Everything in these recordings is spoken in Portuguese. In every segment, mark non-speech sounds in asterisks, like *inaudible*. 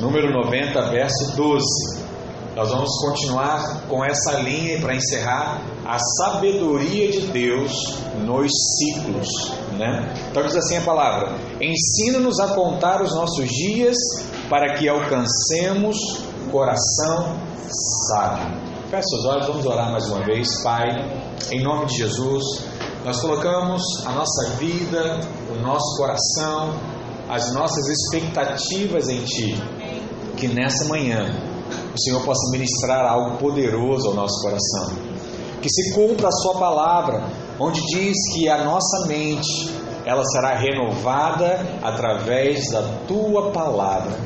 número 90, verso 12. Nós vamos continuar com essa linha para encerrar a sabedoria de Deus nos ciclos, né? Então diz assim a palavra: Ensina-nos a contar os nossos dias para que alcancemos coração sábio. Feche seus olhos, vamos orar mais uma vez, Pai, em nome de Jesus. Nós colocamos a nossa vida, o nosso coração, as nossas expectativas em Ti. Que nessa manhã o Senhor possa ministrar algo poderoso ao nosso coração. Que se cumpra a Sua palavra, onde diz que a nossa mente ela será renovada através da Tua palavra.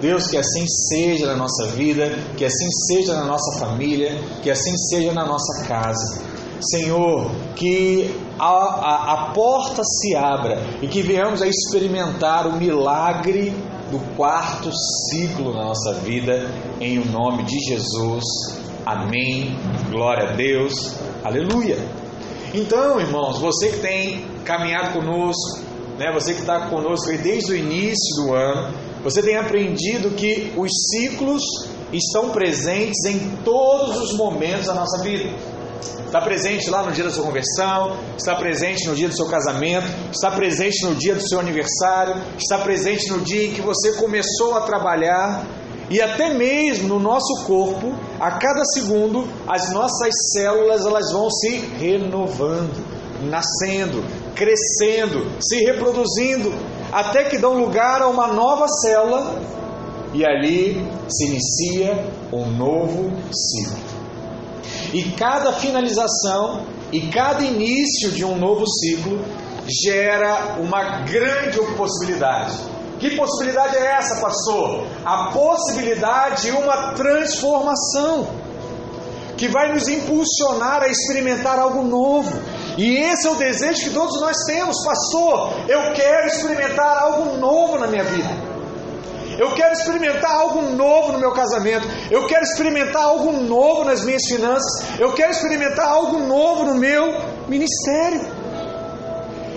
Deus, que assim seja na nossa vida, que assim seja na nossa família, que assim seja na nossa casa. Senhor, que a, a, a, porta se abra e que venhamos a experimentar o milagre do quarto ciclo na nossa vida, em o nome de Jesus. Amém. Glória a Deus. Aleluia. Então, irmãos, você que tem caminhado conosco, né, você que está conosco desde o início do ano, você tem aprendido que os ciclos estão presentes em todos os momentos da nossa vida. Está presente lá no dia da sua conversão, está presente no dia do seu casamento, está presente no dia do seu aniversário, está presente no dia em que você começou a trabalhar e até mesmo no nosso corpo, a cada segundo, as nossas células elas vão se renovando, nascendo, crescendo, se reproduzindo, até que dão lugar a uma nova célula e ali se inicia um novo ciclo. E cada finalização e cada início de um novo ciclo gera uma grande possibilidade. Que possibilidade é essa, pastor? A possibilidade de uma transformação que vai nos impulsionar a experimentar algo novo. E esse é o desejo que todos nós temos, pastor. Eu quero experimentar algo novo na minha vida. Eu quero experimentar algo novo no meu casamento. Eu quero experimentar algo novo nas minhas finanças. Eu quero experimentar algo novo no meu ministério.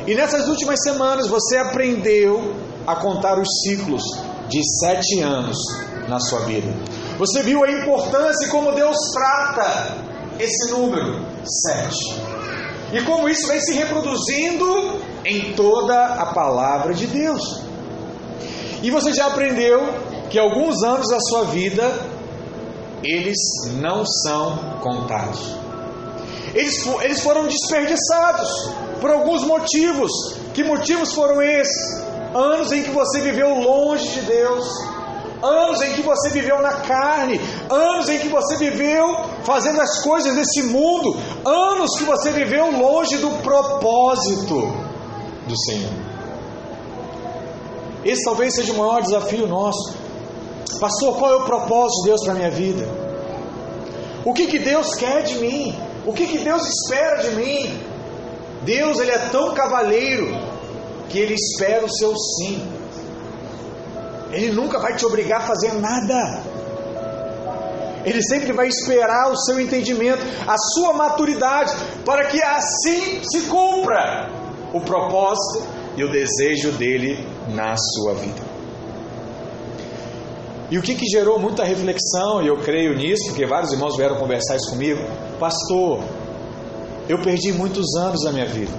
E nessas últimas semanas você aprendeu a contar os ciclos de sete anos na sua vida. Você viu a importância e como Deus trata esse número sete. E como isso vem se reproduzindo em toda a palavra de Deus. E você já aprendeu que alguns anos da sua vida eles não são contados. Eles, eles foram desperdiçados por alguns motivos. Que motivos foram esses? Anos em que você viveu longe de Deus, anos em que você viveu na carne, anos em que você viveu fazendo as coisas desse mundo, anos que você viveu longe do propósito do Senhor. Esse talvez seja o maior desafio nosso. Pastor, qual é o propósito de Deus para a minha vida? O que, que Deus quer de mim? O que, que Deus espera de mim? Deus ele é tão cavalheiro que ele espera o seu sim. Ele nunca vai te obrigar a fazer nada. Ele sempre vai esperar o seu entendimento, a sua maturidade, para que assim se cumpra o propósito e o desejo dele na sua vida. E o que, que gerou muita reflexão, e eu creio nisso, porque vários irmãos vieram conversar isso comigo, pastor, eu perdi muitos anos da minha vida.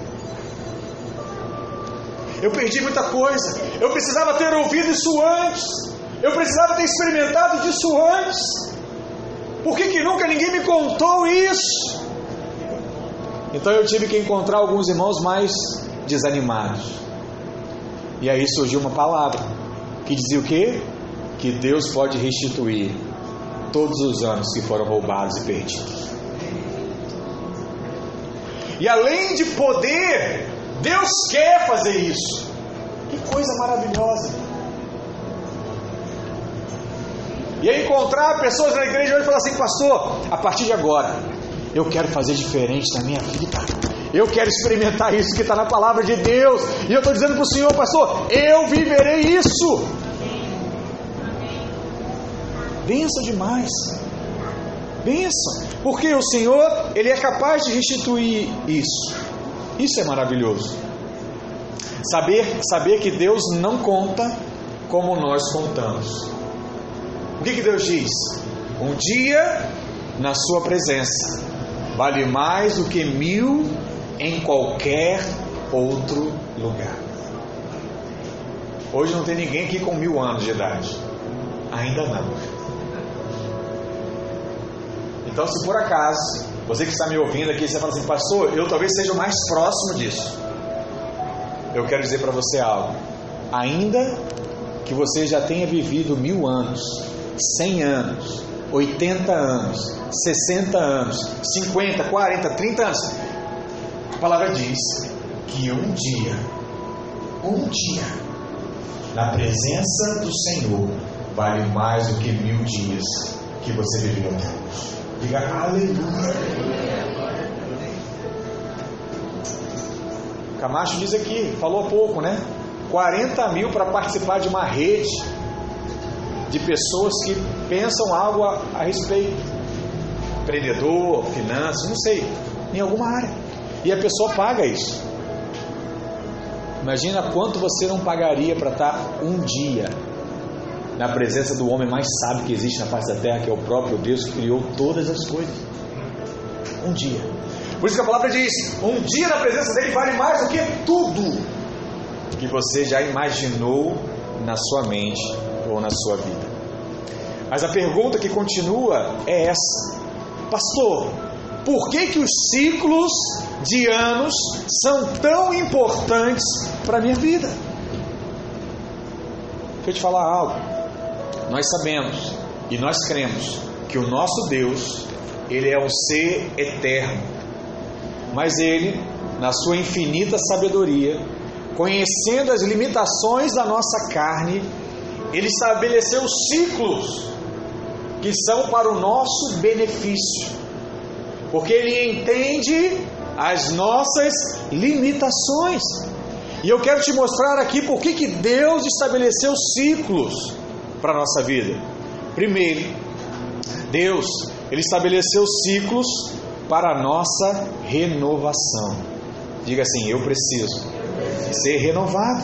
Eu perdi muita coisa. Eu precisava ter ouvido isso antes. Eu precisava ter experimentado disso antes. Por que, que nunca ninguém me contou isso? Então eu tive que encontrar alguns irmãos mais desanimados. E aí surgiu uma palavra que dizia o quê? Que Deus pode restituir todos os anos que foram roubados e perdidos. E além de poder, Deus quer fazer isso. Que coisa maravilhosa. E aí encontrar pessoas na igreja e falar assim, pastor, a partir de agora, eu quero fazer diferente na minha vida. Eu quero experimentar isso que está na palavra de Deus. E eu estou dizendo para o Senhor, pastor, eu viverei isso. Benção demais. Benção. Porque o Senhor, Ele é capaz de restituir isso. Isso é maravilhoso. Saber, saber que Deus não conta como nós contamos. O que, que Deus diz? Um dia na Sua presença vale mais do que mil em qualquer outro lugar. Hoje não tem ninguém aqui com mil anos de idade. Ainda não. Então, se por acaso você que está me ouvindo aqui, você fala assim, pastor, eu talvez seja o mais próximo disso. Eu quero dizer para você algo. Ainda que você já tenha vivido mil anos, cem anos, 80 anos, 60 anos, 50, 40, 30 anos, a palavra diz que um dia, um dia, na presença do Senhor, vale mais do que mil dias que você viveu. Diga aleluia. Camacho diz aqui, falou pouco, né? 40 mil para participar de uma rede de pessoas que pensam algo a, a respeito. Empreendedor, finanças, não sei, em alguma área. E a pessoa paga isso. Imagina quanto você não pagaria para estar um dia na presença do homem mais sábio que existe na face da terra, que é o próprio Deus que criou todas as coisas. Um dia. Por isso que a palavra diz: um dia na presença dele vale mais do que tudo que você já imaginou na sua mente ou na sua vida. Mas a pergunta que continua é essa: Pastor, por que, que os ciclos de anos são tão importantes para a minha vida? Deixa eu te falar algo. Nós sabemos e nós cremos que o nosso Deus, ele é um ser eterno. Mas ele, na sua infinita sabedoria, conhecendo as limitações da nossa carne, ele estabeleceu ciclos que são para o nosso benefício. Porque ele entende as nossas limitações. E eu quero te mostrar aqui por que, Deus estabeleceu ciclos para a nossa vida. Primeiro, Deus, Ele estabeleceu ciclos para a nossa renovação. Diga assim: Eu preciso ser renovado.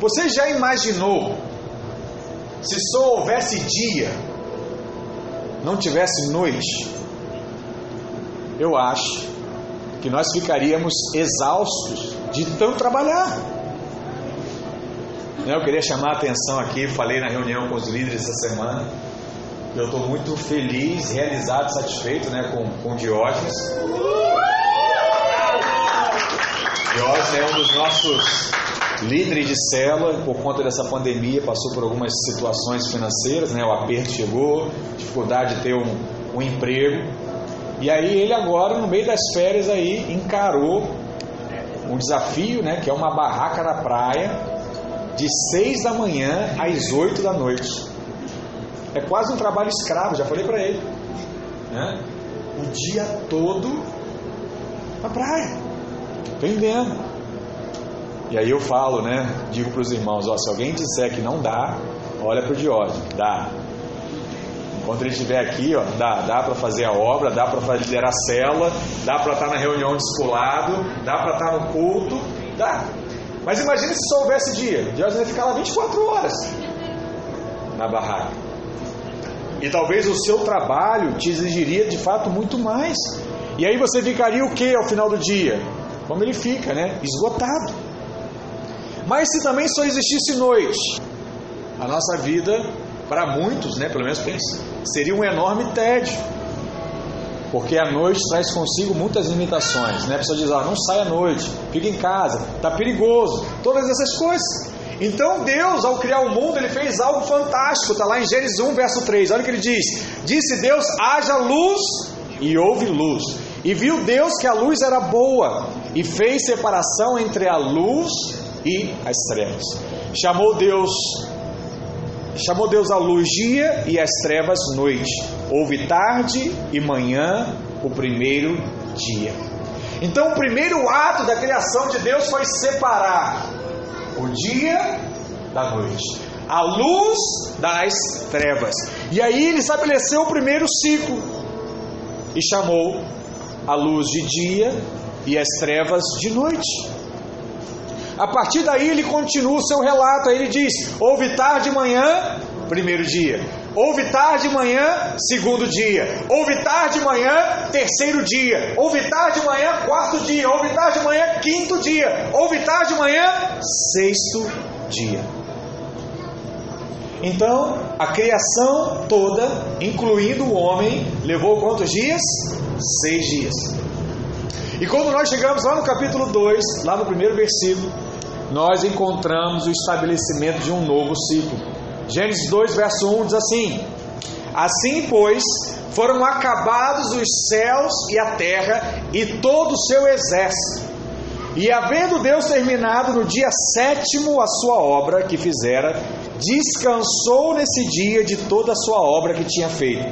Você já imaginou se só houvesse dia, não tivesse noite? Eu acho que nós ficaríamos exaustos de tanto trabalhar. Eu queria chamar a atenção aqui, falei na reunião com os líderes essa semana. Eu estou muito feliz, realizado, satisfeito né, com, com Diógenes. Diógenes é um dos nossos líderes de célula, por conta dessa pandemia, passou por algumas situações financeiras, né, o aperto chegou, dificuldade de ter um, um emprego. E aí ele agora, no meio das férias aí, encarou um desafio, né, que é uma barraca na praia, de 6 da manhã às 8 da noite. É quase um trabalho escravo, já falei para ele. Né? O dia todo na praia, vendendo. E aí eu falo, né? Digo para os irmãos: ó, se alguém disser que não dá, olha para o Diógenes, dá. Enquanto ele estiver aqui, ó, dá, dá para fazer a obra, dá para liderar a célula, dá para estar na reunião discipulado, dá para estar no culto, dá. Mas imagine se só houvesse dia. Deus ia ficar lá 24 horas na barraca. E talvez o seu trabalho te exigiria de fato muito mais. E aí você ficaria o que ao final do dia? Como ele fica, né? Esgotado. Mas se também só existisse noite, a nossa vida, para muitos, né, pelo menos pensa, seria um enorme tédio. Porque a noite traz consigo muitas limitações, né? A pessoa diz, ah, não sai à noite, fica em casa, está perigoso, todas essas coisas. Então Deus, ao criar o mundo, ele fez algo fantástico, está lá em Gênesis 1, verso 3, olha o que ele diz: Disse Deus, haja luz, e houve luz. E viu Deus que a luz era boa, e fez separação entre a luz e as trevas. Chamou Deus Chamou Deus a luz dia e as trevas noite. Houve tarde e manhã o primeiro dia. Então, o primeiro ato da criação de Deus foi separar o dia da noite, a luz das trevas. E aí ele estabeleceu o primeiro ciclo e chamou a luz de dia e as trevas de noite. A partir daí ele continua o seu relato, aí ele diz: houve tarde de manhã, primeiro dia. Houve tarde de manhã, segundo dia. Houve tarde de manhã, terceiro dia. Houve tarde de manhã, quarto dia. Houve tarde de manhã, quinto dia. Houve tarde de manhã, sexto dia. Então, a criação toda, incluindo o homem, levou quantos dias? Seis dias. E quando nós chegamos lá no capítulo 2, lá no primeiro versículo, nós encontramos o estabelecimento de um novo ciclo. Gênesis 2, verso 1 diz assim: Assim, pois, foram acabados os céus e a terra e todo o seu exército. E havendo Deus terminado no dia sétimo a sua obra que fizera, descansou nesse dia de toda a sua obra que tinha feito.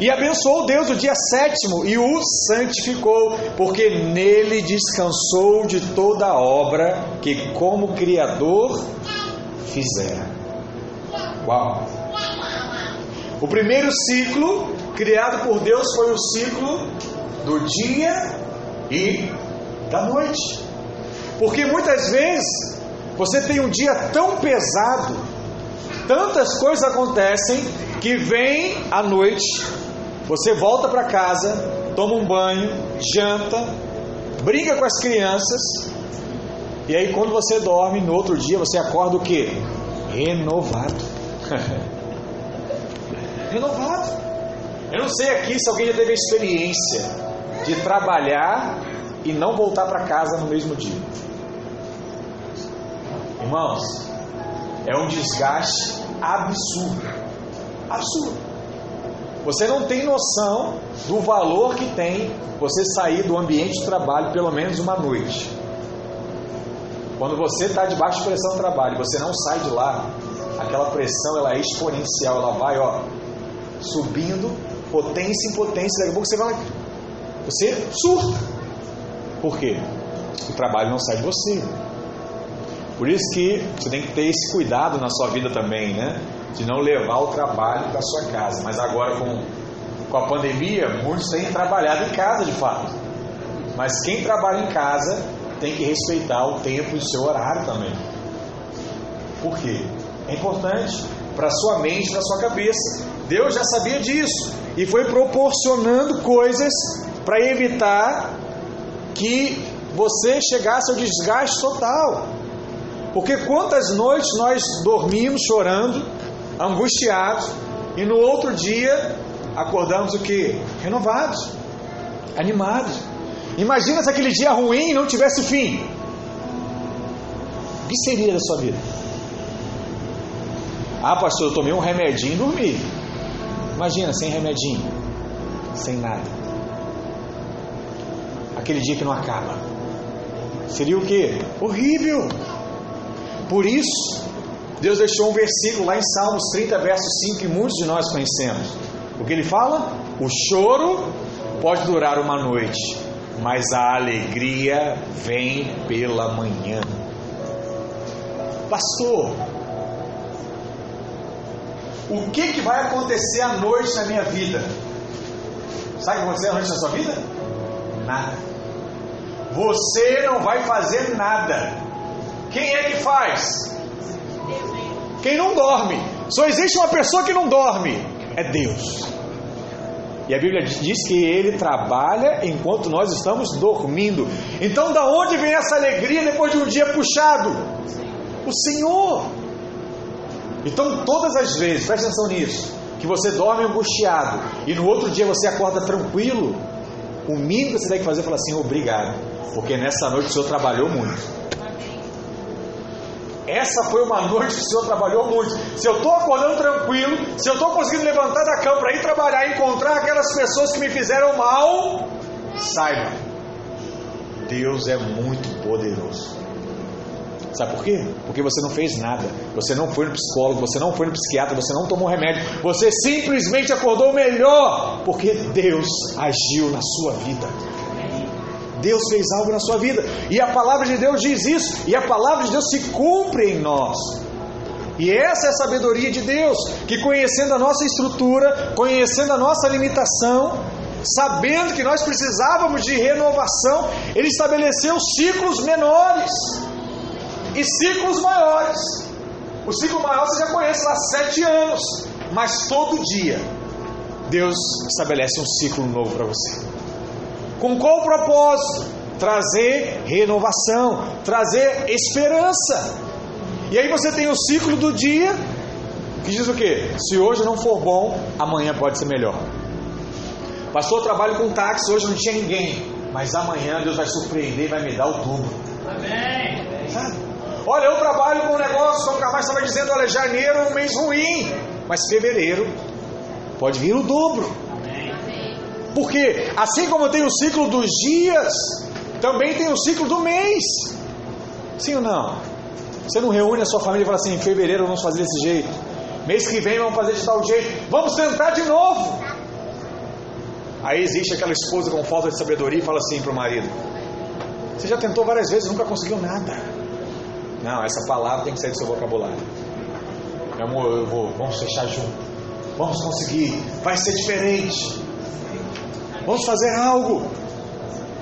E abençoou Deus o dia sétimo e o santificou, porque nele descansou de toda a obra que, como Criador, fizera. Uau! O primeiro ciclo criado por Deus foi o ciclo do dia e da noite. Porque muitas vezes você tem um dia tão pesado, tantas coisas acontecem, que vem à noite, você volta para casa, toma um banho, janta, brinca com as crianças, e aí quando você dorme, no outro dia você acorda o que? Renovado. *laughs* Renovado. Eu não sei aqui se alguém já teve a experiência de trabalhar e não voltar para casa no mesmo dia. Irmãos, é um desgaste absurdo. Absurdo. Você não tem noção do valor que tem você sair do ambiente de trabalho pelo menos uma noite. Quando você está debaixo de pressão no trabalho, você não sai de lá, aquela pressão ela é exponencial, ela vai ó, subindo, potência em potência, daqui a pouco você vai. Você surta. Por quê? O trabalho não sai de você. Por isso que você tem que ter esse cuidado na sua vida também, né? De não levar o trabalho para sua casa. Mas agora com, com a pandemia, muitos têm trabalhado em casa de fato. Mas quem trabalha em casa tem que respeitar o tempo e o seu horário também. Por quê? É importante para sua mente, para sua cabeça. Deus já sabia disso e foi proporcionando coisas para evitar que você chegasse ao desgaste total. Porque quantas noites nós dormimos chorando, angustiados, e no outro dia acordamos o que? Renovados, animados. Imagina se aquele dia ruim não tivesse fim. O que seria da sua vida? Ah, pastor, eu tomei um remedinho e dormi. Imagina, sem remedinho, sem nada. Aquele dia que não acaba. Seria o que? Horrível. Por isso, Deus deixou um versículo lá em Salmos 30, verso 5, que muitos de nós conhecemos. O que ele fala? O choro pode durar uma noite, mas a alegria vem pela manhã. Pastor, o que, que vai acontecer à noite na minha vida? Sabe o que vai acontecer à noite na sua vida? Nada. Você não vai fazer nada. Quem é que faz? Quem não dorme. Só existe uma pessoa que não dorme. É Deus. E a Bíblia diz que Ele trabalha enquanto nós estamos dormindo. Então, da onde vem essa alegria depois de um dia puxado? O Senhor. Então, todas as vezes, preste atenção nisso, que você dorme angustiado e no outro dia você acorda tranquilo, o mínimo que você tem que fazer é falar assim: obrigado, porque nessa noite o Senhor trabalhou muito. Essa foi uma noite que o Senhor trabalhou muito. Se eu estou acordando tranquilo, se eu estou conseguindo levantar da cama para ir trabalhar encontrar aquelas pessoas que me fizeram mal, saiba, Deus é muito poderoso. Sabe por quê? Porque você não fez nada. Você não foi no psicólogo, você não foi no psiquiatra, você não tomou remédio. Você simplesmente acordou melhor porque Deus agiu na sua vida. Deus fez algo na sua vida. E a palavra de Deus diz isso. E a palavra de Deus se cumpre em nós. E essa é a sabedoria de Deus, que conhecendo a nossa estrutura, conhecendo a nossa limitação, sabendo que nós precisávamos de renovação, Ele estabeleceu ciclos menores. e ciclos maiores. O ciclo maior você já conhece lá, sete anos. Mas todo dia, Deus estabelece um ciclo novo para você. Com qual propósito? Trazer renovação, trazer esperança. E aí você tem o ciclo do dia, que diz o quê? Se hoje não for bom, amanhã pode ser melhor. Pastor, eu trabalho com táxi, hoje não tinha ninguém. Mas amanhã Deus vai surpreender e vai me dar o dobro. Amém. Sabe? Olha, eu trabalho com um negócio, como o Carvalho estava dizendo, olha, janeiro é um mês ruim. Mas fevereiro pode vir o dobro. Porque assim como tem o ciclo dos dias, também tem o ciclo do mês. Sim ou não? Você não reúne a sua família e fala assim, em fevereiro vamos fazer desse jeito. Mês que vem vamos fazer de tal jeito. Vamos tentar de novo. Aí existe aquela esposa com falta de sabedoria e fala assim para o marido: Você já tentou várias vezes, nunca conseguiu nada. Não, essa palavra tem que sair do seu vocabulário. Meu amor, eu vou, vamos fechar junto. Vamos conseguir, vai ser diferente. Vamos fazer algo.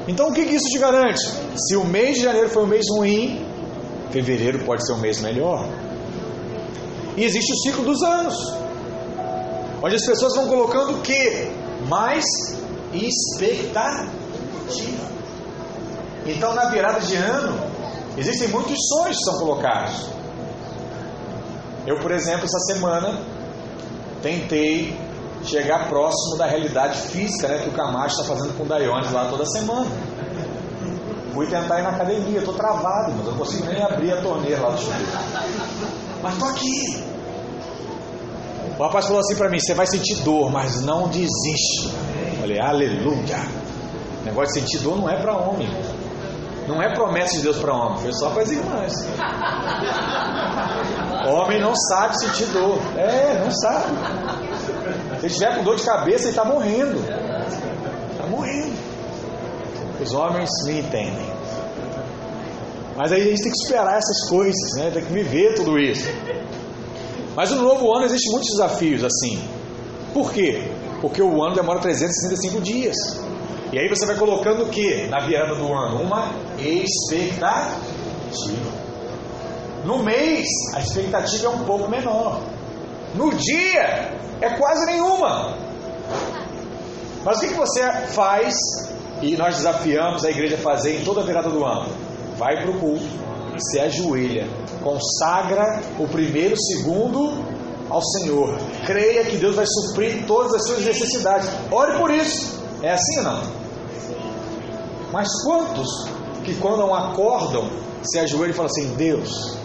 Então o que, que isso te garante? Se o mês de janeiro foi um mês ruim, fevereiro pode ser um mês melhor. E existe o ciclo dos anos, onde as pessoas vão colocando o que? Mais expectativa. Então, na virada de ano, existem muitos sonhos que são colocados. Eu, por exemplo, essa semana tentei chegar próximo da realidade física né, que o Camacho está fazendo com o Daiones lá toda semana. Fui tentar ir na academia, estou travado, mas eu não consigo nem abrir a torneira lá do chuveiro. Mas estou aqui. O rapaz falou assim para mim: você vai sentir dor, mas não desiste. Eu falei, aleluia. O negócio de sentir dor não é para homem. Não é promessa de Deus para homem, foi só para as irmãs. Homem não sabe sentir dor. É, não sabe. Se estiver com dor de cabeça, ele está morrendo. Está morrendo. Os homens me entendem. Mas aí a gente tem que esperar essas coisas, né? Tem que viver tudo isso. Mas no novo ano existem muitos desafios assim. Por quê? Porque o ano demora 365 dias. E aí você vai colocando o que na virada do ano? Uma expectativa. No mês, a expectativa é um pouco menor. No dia, é quase nenhuma. Mas o que, você faz e nós desafiamos a igreja a fazer em toda a virada do ano? Vai para o culto, se ajoelha, consagra o primeiro, segundo ao Senhor. Creia que Deus vai suprir todas as suas necessidades. Ore por isso. É assim ou não? Mas quantos que quando acordam se ajoelham e falam assim: Deus,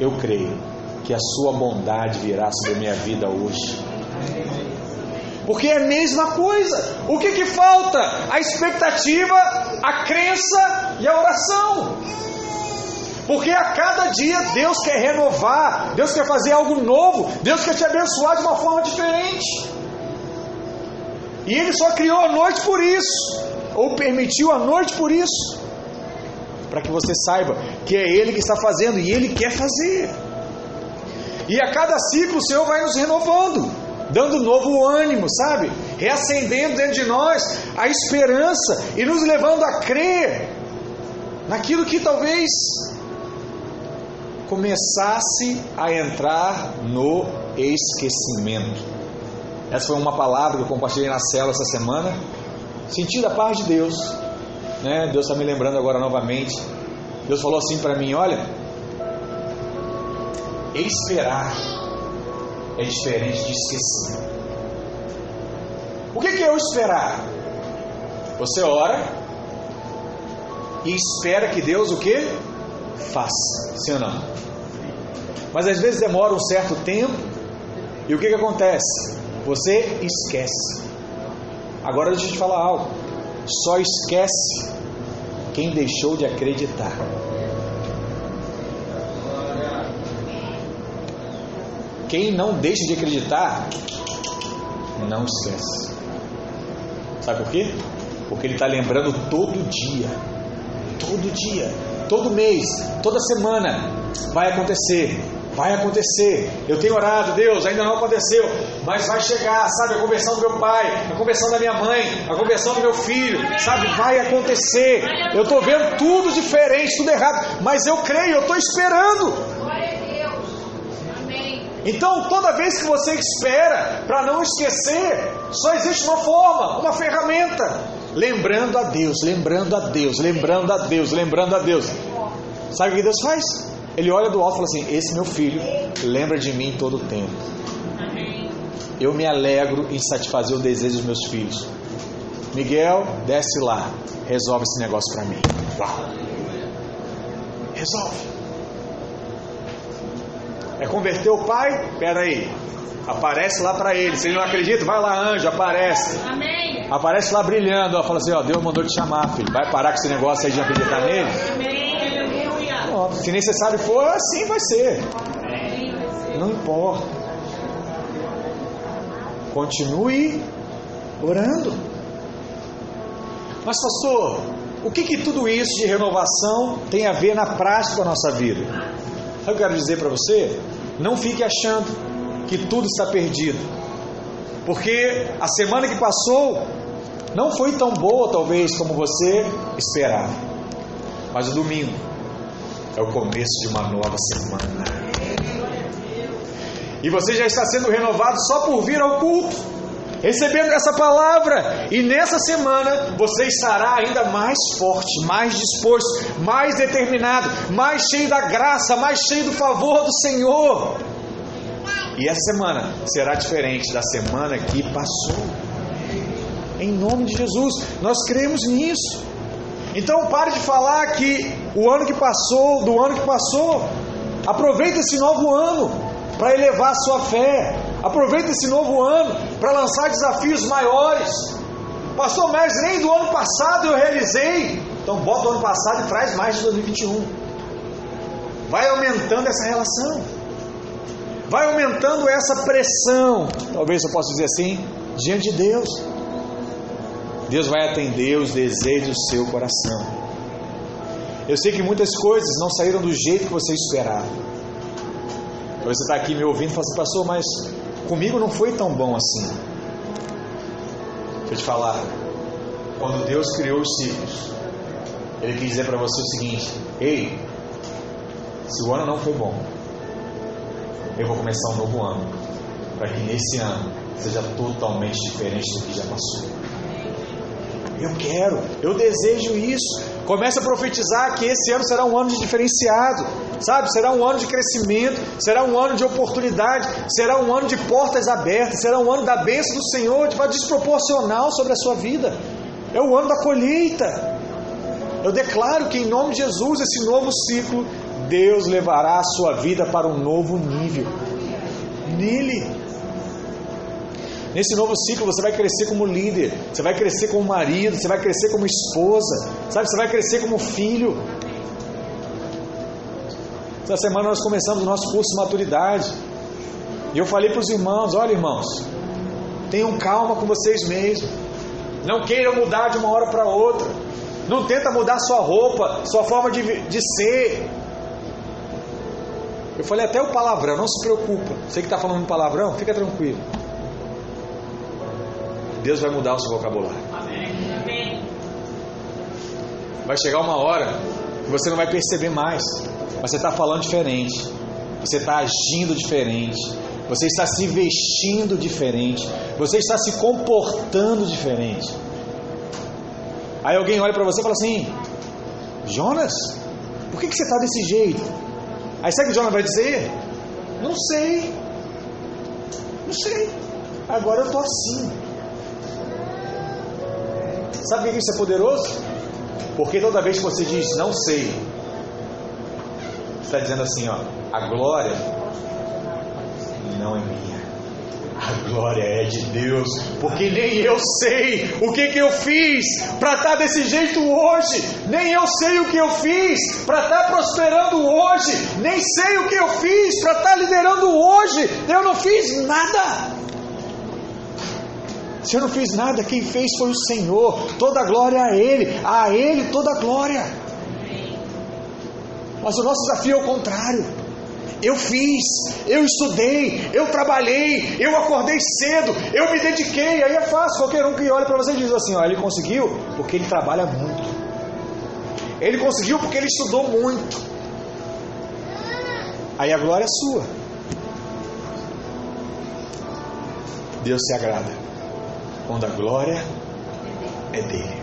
eu creio que a sua bondade virá sobre a minha vida hoje. Porque é a mesma coisa. O que, que falta? A expectativa, a crença e a oração. Porque a cada dia Deus quer renovar, Deus quer fazer algo novo, Deus quer te abençoar de uma forma diferente. E Ele só criou a noite por isso, ou permitiu a noite por isso, para que você saiba que é Ele que está fazendo e Ele quer fazer. E a cada ciclo o Senhor vai nos renovando, dando novo ânimo, sabe? Reacendendo dentro de nós a esperança e nos levando a crer naquilo que talvez começasse a entrar no esquecimento. Essa foi uma palavra que eu compartilhei na célula essa semana. Sentir a paz de Deus. Né? Deus está me lembrando agora novamente. Deus falou assim para mim: olha, esperar é diferente de esquecer. O que é o esperar? Você ora e espera que Deus o que? Faça. Sim ou não? Mas às vezes demora um certo tempo e o que, que acontece? Você esquece. Agora deixa eu te falar algo. Só esquece quem deixou de acreditar. Quem não deixa de acreditar, não esquece. Sabe por quê? Porque ele está lembrando todo dia. Todo dia. Todo mês. Toda semana. Vai acontecer. Vai acontecer. Eu tenho orado, Deus, ainda não aconteceu, mas vai chegar, sabe? A conversão do meu pai, a conversão da minha mãe, a conversão do meu filho, sabe? Vai acontecer. Eu estou vendo tudo diferente, tudo errado, mas eu creio, eu estou esperando. Então, toda vez que você espera para não esquecer, só existe uma forma, uma ferramenta. Lembrando a Deus, lembrando a Deus, lembrando a Deus, lembrando a Deus. Sabe o que Deus faz? Ele olha do alto e fala assim: Esse meu filho lembra de mim todo o tempo. Eu me alegro em satisfazer o desejo dos meus filhos. Miguel, desce lá, resolve esse negócio para mim. Uau! Resolve. É converter o pai? Pera aí. Aparece lá para ele. Se ele não acredita, vai lá, anjo, aparece. Amém. Aparece lá brilhando. Ó, fala assim: ó, Deus mandou te chamar, filho. Vai parar com esse negócio aí de acreditar nele? Amém. se necessário for, assim vai ser. Não importa. Continue orando. Mas, pastor, o que, que tudo isso de renovação tem a ver na prática com a nossa vida? Sabe o que eu quero dizer para você? Não fique achando que tudo está perdido. Porque a semana que passou não foi tão boa, talvez, como você esperava. Mas o domingo é o começo de uma nova semana. E você já está sendo renovado só por vir ao culto, recebendo essa palavra. E nessa semana você estará ainda mais forte, mais disposto, mais determinado, mais cheio da graça, mais cheio do favor do Senhor. E essa semana será diferente da semana que passou. Em nome de Jesus, nós cremos nisso. Então pare de falar que o ano que passou, do ano que passou, aproveita esse novo ano para elevar a sua fé. Aproveita esse novo ano para lançar desafios maiores. Pastor, mas nem do ano passado eu realizei. Então bota o ano passado e traz mais de 2021. Vai aumentando essa relação. Vai aumentando essa pressão. Talvez eu possa dizer assim, diante de Deus. Deus vai atender os desejos do seu coração. Eu sei que muitas coisas não saíram do jeito que você esperava. Talvez você está aqui me ouvindo e fala assim, pastor, mas comigo não foi tão bom assim. Deixa eu te falar. Quando Deus criou os ciclos, Ele quis dizer para você o seguinte: Ei, se o ano não foi bom, eu vou começar um novo ano, para que nesse ano seja totalmente diferente do que já passou. Eu quero, eu desejo isso. Comece a profetizar que esse ano será um ano de diferenciado, sabe? Será um ano de crescimento, será um ano de oportunidade, será um ano de portas abertas, será um ano da bênção do Senhor, de forma desproporcional sobre a sua vida. É o ano da colheita. Eu declaro que em nome de Jesus, esse novo ciclo, Deus levará a sua vida para um novo nível. Nele. Nesse novo ciclo você vai crescer como líder, você vai crescer como marido, você vai crescer como esposa, sabe? Você vai crescer como filho. Essa semana nós começamos o nosso curso de maturidade. E eu falei para os irmãos: olha, irmãos, tenham calma com vocês mesmos. Não queiram mudar de uma hora para outra. Não tenta mudar sua roupa, sua forma de, de ser. Eu falei até o palavrão, não se preocupa. Você que está falando palavrão, fica tranquilo. Deus vai mudar o seu vocabulário. Vai chegar uma hora que você não vai perceber mais. Mas você está falando diferente. Você está agindo diferente. Você está se vestindo diferente. Você está se comportando diferente. Aí alguém olha para você e fala assim: Jonas, por que, que você está desse jeito? Aí sabe o que Jonas vai dizer? Não sei. Não sei. Agora eu estou assim. Sabe que isso é poderoso? Porque toda vez que você diz não sei, está dizendo assim, ó, a glória não é minha. A glória é de Deus, porque nem eu sei o que, que eu fiz para estar tá desse jeito hoje, nem eu sei o que eu fiz para estar tá prosperando hoje, nem sei o que eu fiz para estar tá liderando hoje, eu não fiz nada. Se eu não fiz nada, quem fez foi o Senhor. Toda a glória a Ele, a Ele toda a glória. Mas o nosso desafio é o contrário. eu fiz, eu estudei, eu trabalhei, eu acordei cedo, eu me dediquei. Aí é fácil, qualquer um que olha para você diz assim: ó, ele conseguiu porque ele trabalha muito. Ele conseguiu porque ele estudou muito. Aí a glória é sua. Deus se agrada quando a glória é dele.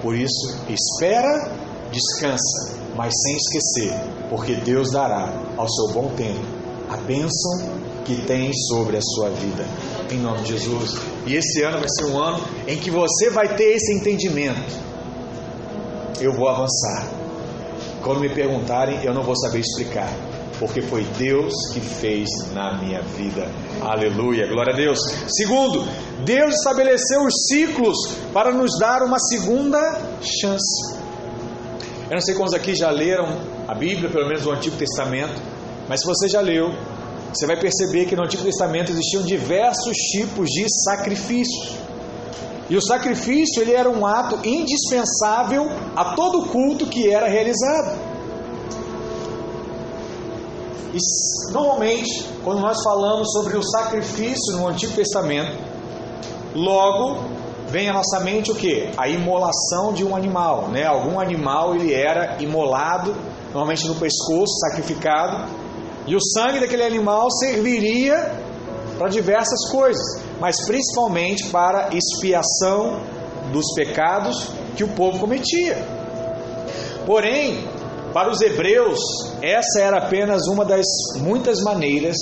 Por isso, espera, descansa, mas sem esquecer, porque Deus dará ao seu bom tempo a bênção que tem sobre a sua vida. Em nome de Jesus. E esse ano vai ser um ano em que você vai ter esse entendimento. Eu vou avançar. Quando me perguntarem, eu não vou saber explicar, porque foi Deus que fez na minha vida. Aleluia, glória a Deus. Segundo, Deus estabeleceu os ciclos para nos dar uma segunda chance. Eu não sei quantos aqui já leram a Bíblia, pelo menos o Antigo Testamento, mas se você já leu, você vai perceber que no Antigo Testamento existiam diversos tipos de sacrifícios. E o sacrifício ele era um ato indispensável a todo culto que era realizado. E normalmente, quando nós falamos sobre o sacrifício no Antigo Testamento, logo vem à nossa mente o que? A imolação de um animal, né? Algum animal ele era imolado, normalmente no pescoço, sacrificado, e o sangue daquele animal serviria para diversas coisas, mas principalmente para expiação dos pecados que o povo cometia. Porém, para os hebreus, essa era apenas uma das muitas maneiras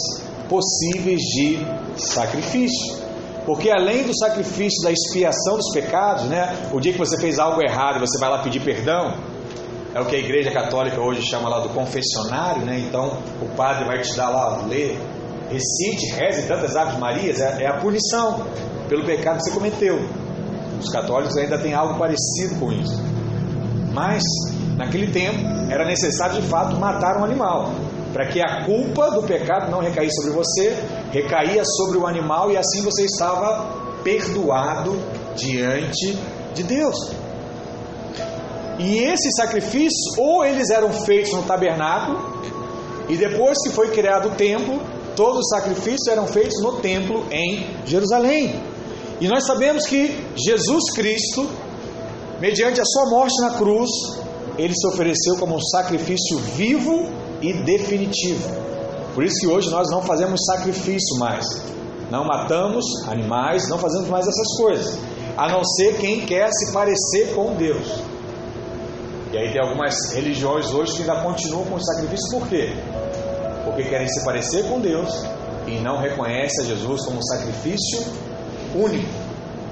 possíveis de sacrifício. Porque além do sacrifício da expiação dos pecados, né, o dia que você fez algo errado e você vai lá pedir perdão, é o que a igreja católica hoje chama lá do confessionário, né? Então o padre vai te dar lá, ler, recite, reze tantas Aves Marias, é, é a punição pelo pecado que você cometeu. Os católicos ainda têm algo parecido com isso. Mas Naquele tempo, era necessário de fato matar um animal, para que a culpa do pecado não recaísse sobre você, recaía sobre o animal e assim você estava perdoado diante de Deus. E esses sacrifícios, ou eles eram feitos no tabernáculo, e depois que foi criado o templo, todos os sacrifícios eram feitos no templo em Jerusalém. E nós sabemos que Jesus Cristo, mediante a sua morte na cruz, ele se ofereceu como um sacrifício vivo e definitivo. Por isso que hoje nós não fazemos sacrifício mais. Não matamos animais, não fazemos mais essas coisas. A não ser quem quer se parecer com Deus. E aí tem algumas religiões hoje que ainda continuam com o sacrifício, por quê? Porque querem se parecer com Deus e não reconhecem a Jesus como um sacrifício único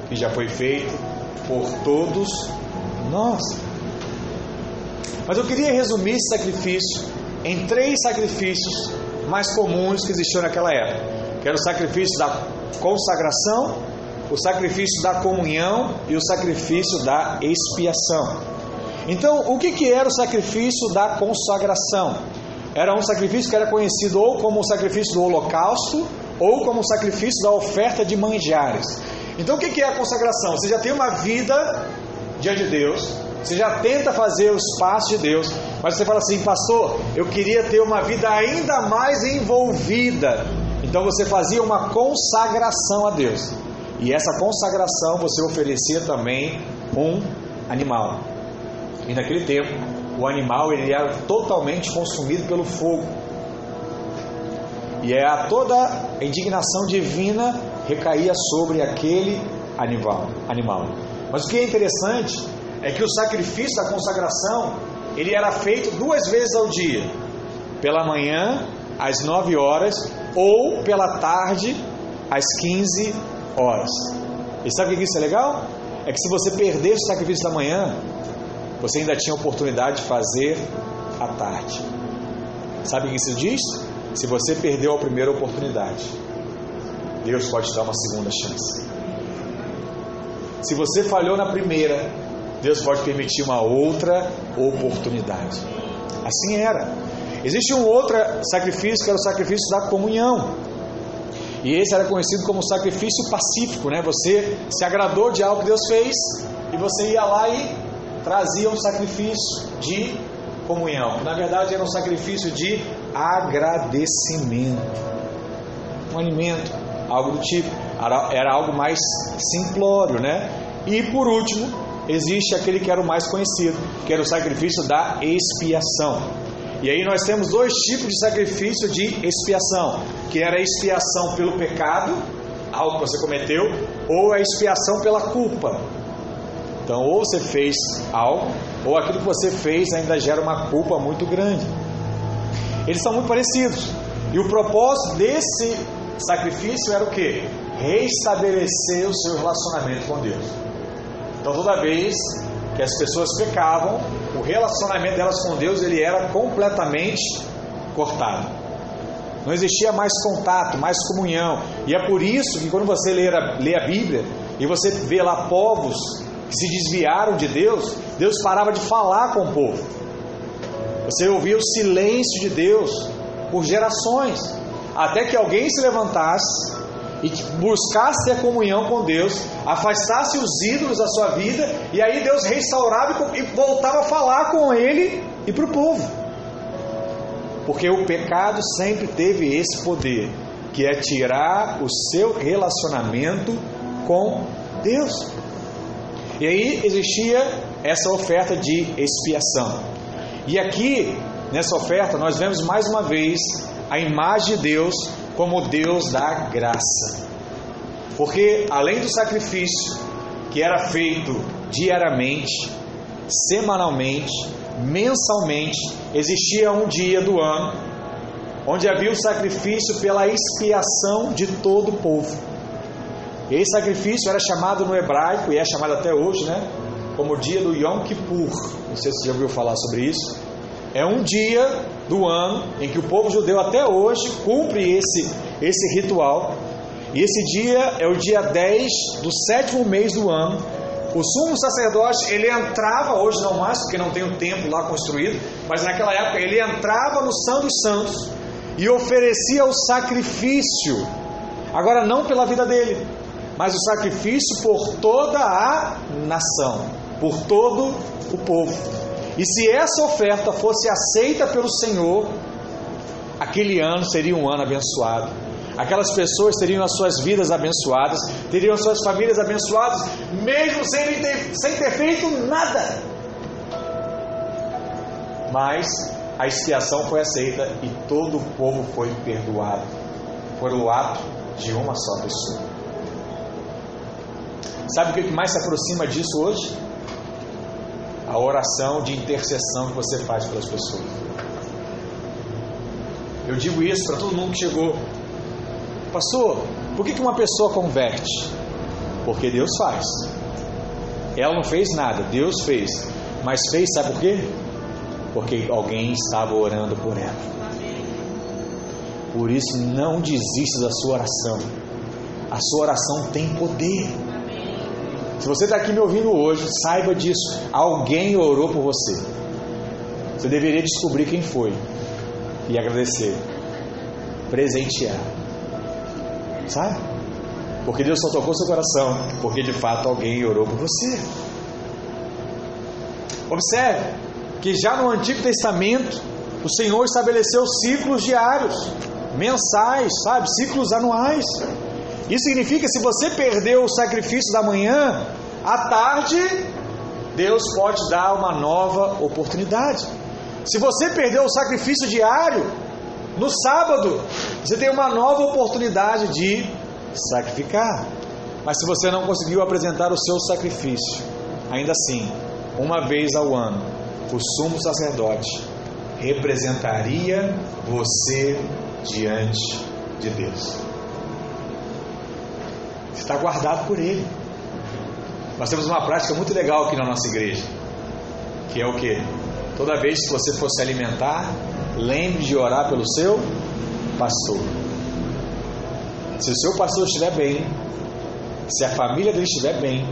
que já foi feito por todos nós. Mas eu queria resumir esse sacrifício em três sacrifícios mais comuns que existiam naquela época. Que era o sacrifício da consagração, o sacrifício da comunhão e o sacrifício da expiação. Então, o que, que era o sacrifício da consagração? Era um sacrifício que era conhecido ou como o sacrifício do holocausto ou como o sacrifício da oferta de manjares. Então, o que, que é a consagração? Você já tem uma vida diante de Deus, você já tenta fazer os passos de Deus, mas você fala assim, pastor, eu queria ter uma vida ainda mais envolvida. Então você fazia uma consagração a Deus. E essa consagração você oferecia também um animal. E naquele tempo, o animal ele era totalmente consumido pelo fogo. E é a toda a indignação divina recaía sobre aquele animal, animal. Mas o que é interessante é que o sacrifício da consagração ele era feito duas vezes ao dia, pela manhã às 9 horas ou pela tarde às 15 horas. E sabe o que isso é legal? É que se você perdesse o sacrifício da manhã, você ainda tinha oportunidade de fazer à tarde. Sabe o que isso diz? Se você perdeu a primeira oportunidade, Deus pode te dar uma segunda chance. Se você falhou na primeira, Deus pode permitir uma outra oportunidade. Assim era. Existe um outro sacrifício que era o sacrifício da comunhão. E esse era conhecido como sacrifício pacífico, né? Você se agradou de algo que Deus fez e você ia lá e trazia um sacrifício de comunhão. Na verdade, era um sacrifício de agradecimento. Um alimento, algo do tipo. Era, era algo mais simplório, né? E por último, existe aquele que era o mais conhecido, que era o sacrifício da expiação. E aí nós temos dois tipos de sacrifício de expiação, que era a expiação pelo pecado, algo que você cometeu, ou a expiação pela culpa. Então, ou você fez algo, ou aquilo que você fez ainda gera uma culpa muito grande. Eles são muito parecidos. E o propósito desse sacrifício era o que? Restabelecer o seu relacionamento com Deus. Então, toda vez que as pessoas pecavam, o relacionamento delas com Deus ele era completamente cortado. Não existia mais contato, mais comunhão. E é por isso que quando você lê a, lê a Bíblia e você vê lá povos que se desviaram de Deus, Deus parava de falar com o povo. Você ouvia o silêncio de Deus por gerações, até que alguém se levantasse e buscasse ter comunhão com Deus, afastasse os ídolos da sua vida, e aí Deus restaurava e voltava a falar com ele e para o povo. Porque o pecado sempre teve esse poder, que é tirar o seu relacionamento com Deus. E aí existia essa oferta de expiação. E aqui, nessa oferta, nós vemos mais uma vez a imagem de Deus como Deus da graça. Porque além do sacrifício que era feito diariamente, semanalmente, mensalmente, existia um dia do ano onde havia o sacrifício pela expiação de todo o povo. Esse sacrifício era chamado no hebraico, e é chamado até hoje, né? Como o dia do Yom Kippur. Não sei se você já ouviu falar sobre isso. É um dia do ano em que o povo judeu até hoje cumpre esse, esse ritual. E esse dia é o dia 10 do sétimo mês do ano. O sumo sacerdote, ele entrava, hoje não mais, porque não tem o templo lá construído, mas naquela época ele entrava no Santo dos Santos e oferecia o sacrifício. Agora, não pela vida dele, mas o sacrifício por toda a nação, por todo o povo. E se essa oferta fosse aceita pelo Senhor, aquele ano seria um ano abençoado. Aquelas pessoas teriam as suas vidas abençoadas, teriam as suas famílias abençoadas, mesmo sem ter, sem ter feito nada. Mas a expiação foi aceita e todo o povo foi perdoado por o ato de uma só pessoa. Sabe o que mais se aproxima disso hoje? A oração de intercessão que você faz pelas pessoas. Eu digo isso para todo mundo que chegou. Pastor, por que, que uma pessoa converte? Porque Deus faz. Ela não fez nada, Deus fez. Mas fez, sabe por quê? Porque alguém estava orando por ela. Por isso, não desista da sua oração. A sua oração tem poder. Se você está aqui me ouvindo hoje, saiba disso. Alguém orou por você. Você deveria descobrir quem foi e agradecer, presentear. Sabe? Porque Deus só tocou seu coração, porque de fato alguém orou por você. Observe que já no Antigo Testamento o Senhor estabeleceu ciclos diários, mensais, sabe? Ciclos anuais. Isso significa que se você perdeu o sacrifício da manhã, à tarde, Deus pode dar uma nova oportunidade. Se você perdeu o sacrifício diário, no sábado, você tem uma nova oportunidade de sacrificar. Mas se você não conseguiu apresentar o seu sacrifício, ainda assim, uma vez ao ano, o sumo sacerdote representaria você diante de Deus está guardado por Ele. Nós temos uma prática muito legal aqui na nossa igreja, que é o que? Toda vez que você for se alimentar, lembre de orar pelo seu pastor. Se o seu pastor estiver bem, se a família dele estiver bem,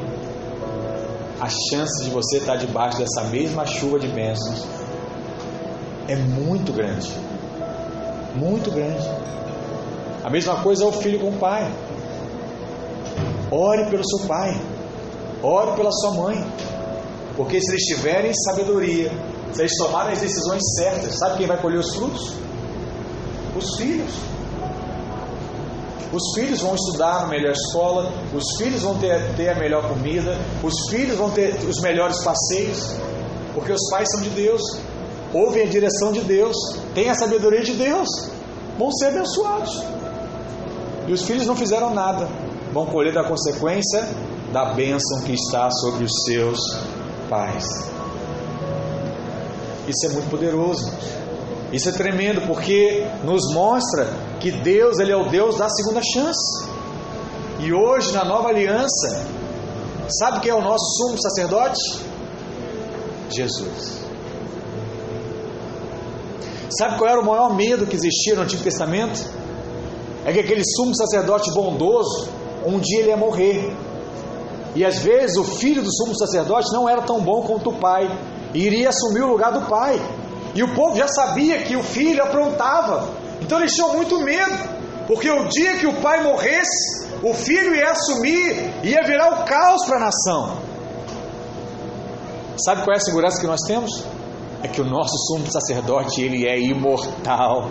a chance de você estar debaixo dessa mesma chuva de bênçãos é muito grande. Muito grande. A mesma coisa é o filho com o pai. Ore pelo seu pai, ore pela sua mãe, porque se eles tiverem sabedoria, se eles tomarem as decisões certas, sabe quem vai colher os frutos? Os filhos. Os filhos vão estudar na melhor escola, os filhos vão ter, ter a melhor comida, os filhos vão ter os melhores passeios, porque os pais são de Deus, ouvem a direção de Deus, têm a sabedoria de Deus, vão ser abençoados. E os filhos não fizeram nada, vão colher da consequência da bênção que está sobre os seus pais. Isso é muito poderoso. Isso é tremendo porque nos mostra que Deus ele é o Deus da segunda chance. E hoje na nova aliança, sabe quem é o nosso sumo sacerdote? Jesus. Sabe qual era o maior medo que existia no Antigo Testamento? É que aquele sumo sacerdote bondoso, um dia ele ia morrer. E às vezes o filho do sumo sacerdote não era tão bom quanto o pai, e iria assumir o lugar do pai. E o povo já sabia que o filho aprontava. Então eles tinham muito medo, porque o dia que o pai morresse, o filho ia assumir, ia virar o caos para a nação. Sabe qual é a segurança que nós temos? É que o nosso sumo sacerdote, ele é imortal.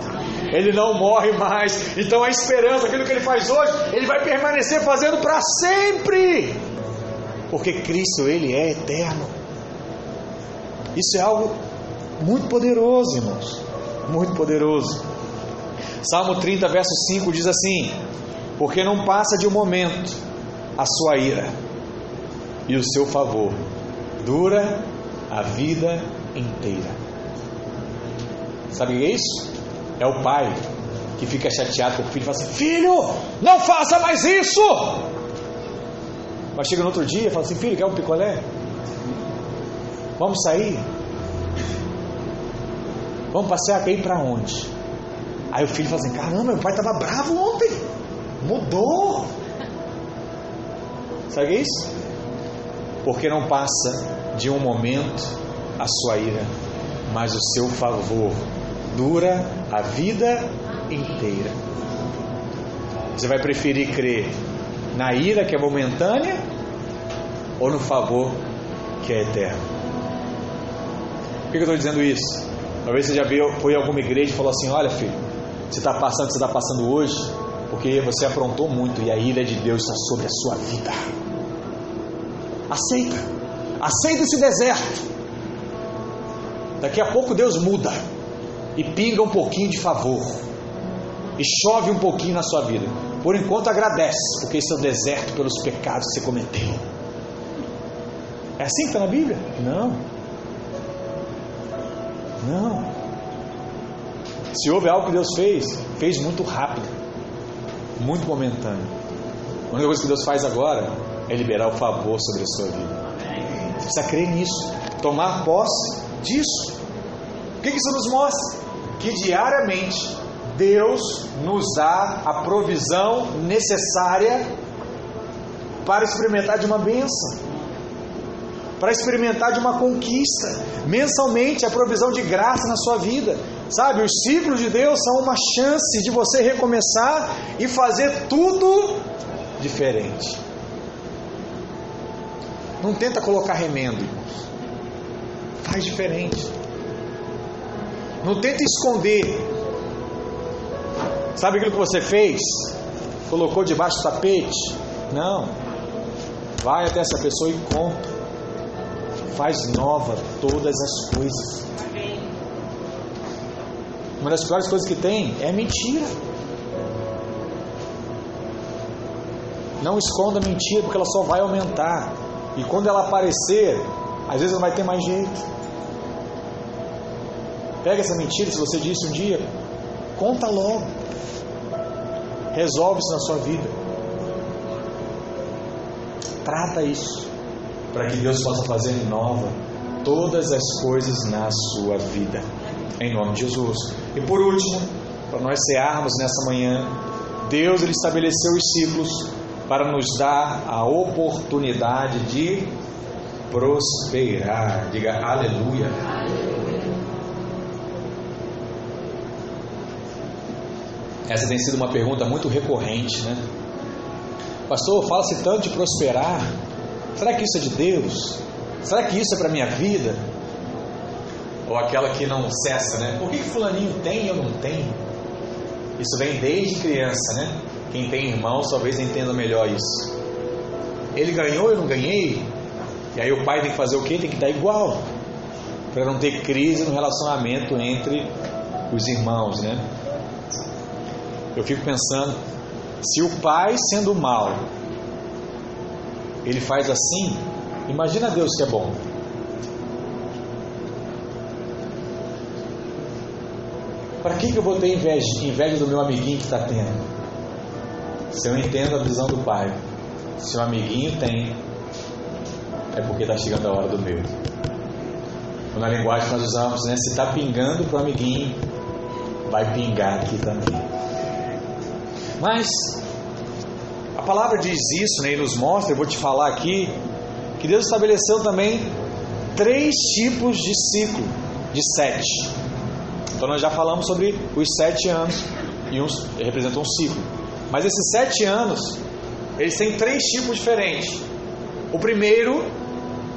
Ele não morre mais. Então a esperança, aquilo que ele faz hoje, ele vai permanecer fazendo para sempre. Porque Cristo, ele é eterno. Isso é algo muito poderoso, irmãos. Muito poderoso. Salmo 30, verso 5 diz assim: Porque não passa de um momento a sua ira, e o seu favor dura a vida inteira. Sabe o que é isso? É o pai que fica chateado com o filho e fala assim: Filho, não faça mais isso! Mas chega no outro dia e fala assim: Filho, quer um picolé? Vamos sair? Vamos passear? Ir para onde? Aí o filho fala assim: Caramba, meu pai estava bravo ontem, mudou. Sabe o que é isso? Porque não passa de um momento a sua ira, mas o seu favor dura a vida inteira. Você vai preferir crer na ira que é momentânea ou no favor que é eterno? Por que eu estou dizendo isso? Talvez você já viu, foi em alguma igreja e falou assim: Olha, filho, você está passando você está passando hoje porque você aprontou muito e a ira de Deus está sobre a sua vida. Aceita, aceita esse deserto. Daqui a pouco Deus muda e pinga um pouquinho de favor e chove um pouquinho na sua vida. Por enquanto agradece, porque esse é o deserto pelos pecados que você cometeu. É assim que está na Bíblia? Não. Não. Se houve algo que Deus fez, fez muito rápido, muito momentâneo. A única coisa que Deus faz agora é liberar o favor sobre a sua vida. Você precisa crer nisso, tomar posse disso. O que isso nos mostra? Que diariamente Deus nos dá a provisão necessária para experimentar de uma bênção, para experimentar de uma conquista. Mensalmente, a provisão de graça na sua vida. Sabe, os ciclos de Deus são uma chance de você recomeçar e fazer tudo diferente. Não tenta colocar remendo, irmãos. Faz diferente. Não tenta esconder. Sabe aquilo que você fez? Colocou debaixo do tapete? Não. Vai até essa pessoa e conta. Faz nova todas as coisas. Uma das piores coisas que tem é mentira. Não esconda mentira, porque ela só vai aumentar. E quando ela aparecer, às vezes não vai ter mais jeito. Pega essa mentira, se você disse um dia, conta logo. Resolve isso na sua vida. Trata isso, para que Deus possa fazer nova todas as coisas na sua vida. Em nome de Jesus. E por último, para nós cearmos nessa manhã, Deus ele estabeleceu os ciclos para nos dar a oportunidade de prosperar. Diga aleluia. Essa tem sido uma pergunta muito recorrente, né? Pastor, fala-se tanto de prosperar. Será que isso é de Deus? Será que isso é para minha vida? ou aquela que não cessa, né? Por que, que fulaninho tem e eu não tenho? Isso vem desde criança, né? Quem tem irmãos talvez entenda melhor isso. Ele ganhou, eu não ganhei. E aí o pai tem que fazer o quê? Tem que dar igual. Para não ter crise no relacionamento entre os irmãos, né? Eu fico pensando, se o pai sendo mal, ele faz assim, imagina Deus que é bom. Para que, que eu vou ter inveja, inveja do meu amiguinho que está tendo? Se eu entendo a visão do pai, se o amiguinho tem, é porque está chegando a hora do meu. Na linguagem que nós usamos, né? Se está pingando para o amiguinho, vai pingar aqui também. Mas a palavra diz isso, né? E nos mostra, eu vou te falar aqui, que Deus estabeleceu também três tipos de ciclo, de sete. Então nós já falamos sobre os sete anos e uns representam um ciclo. Mas esses sete anos, eles têm três tipos diferentes. O primeiro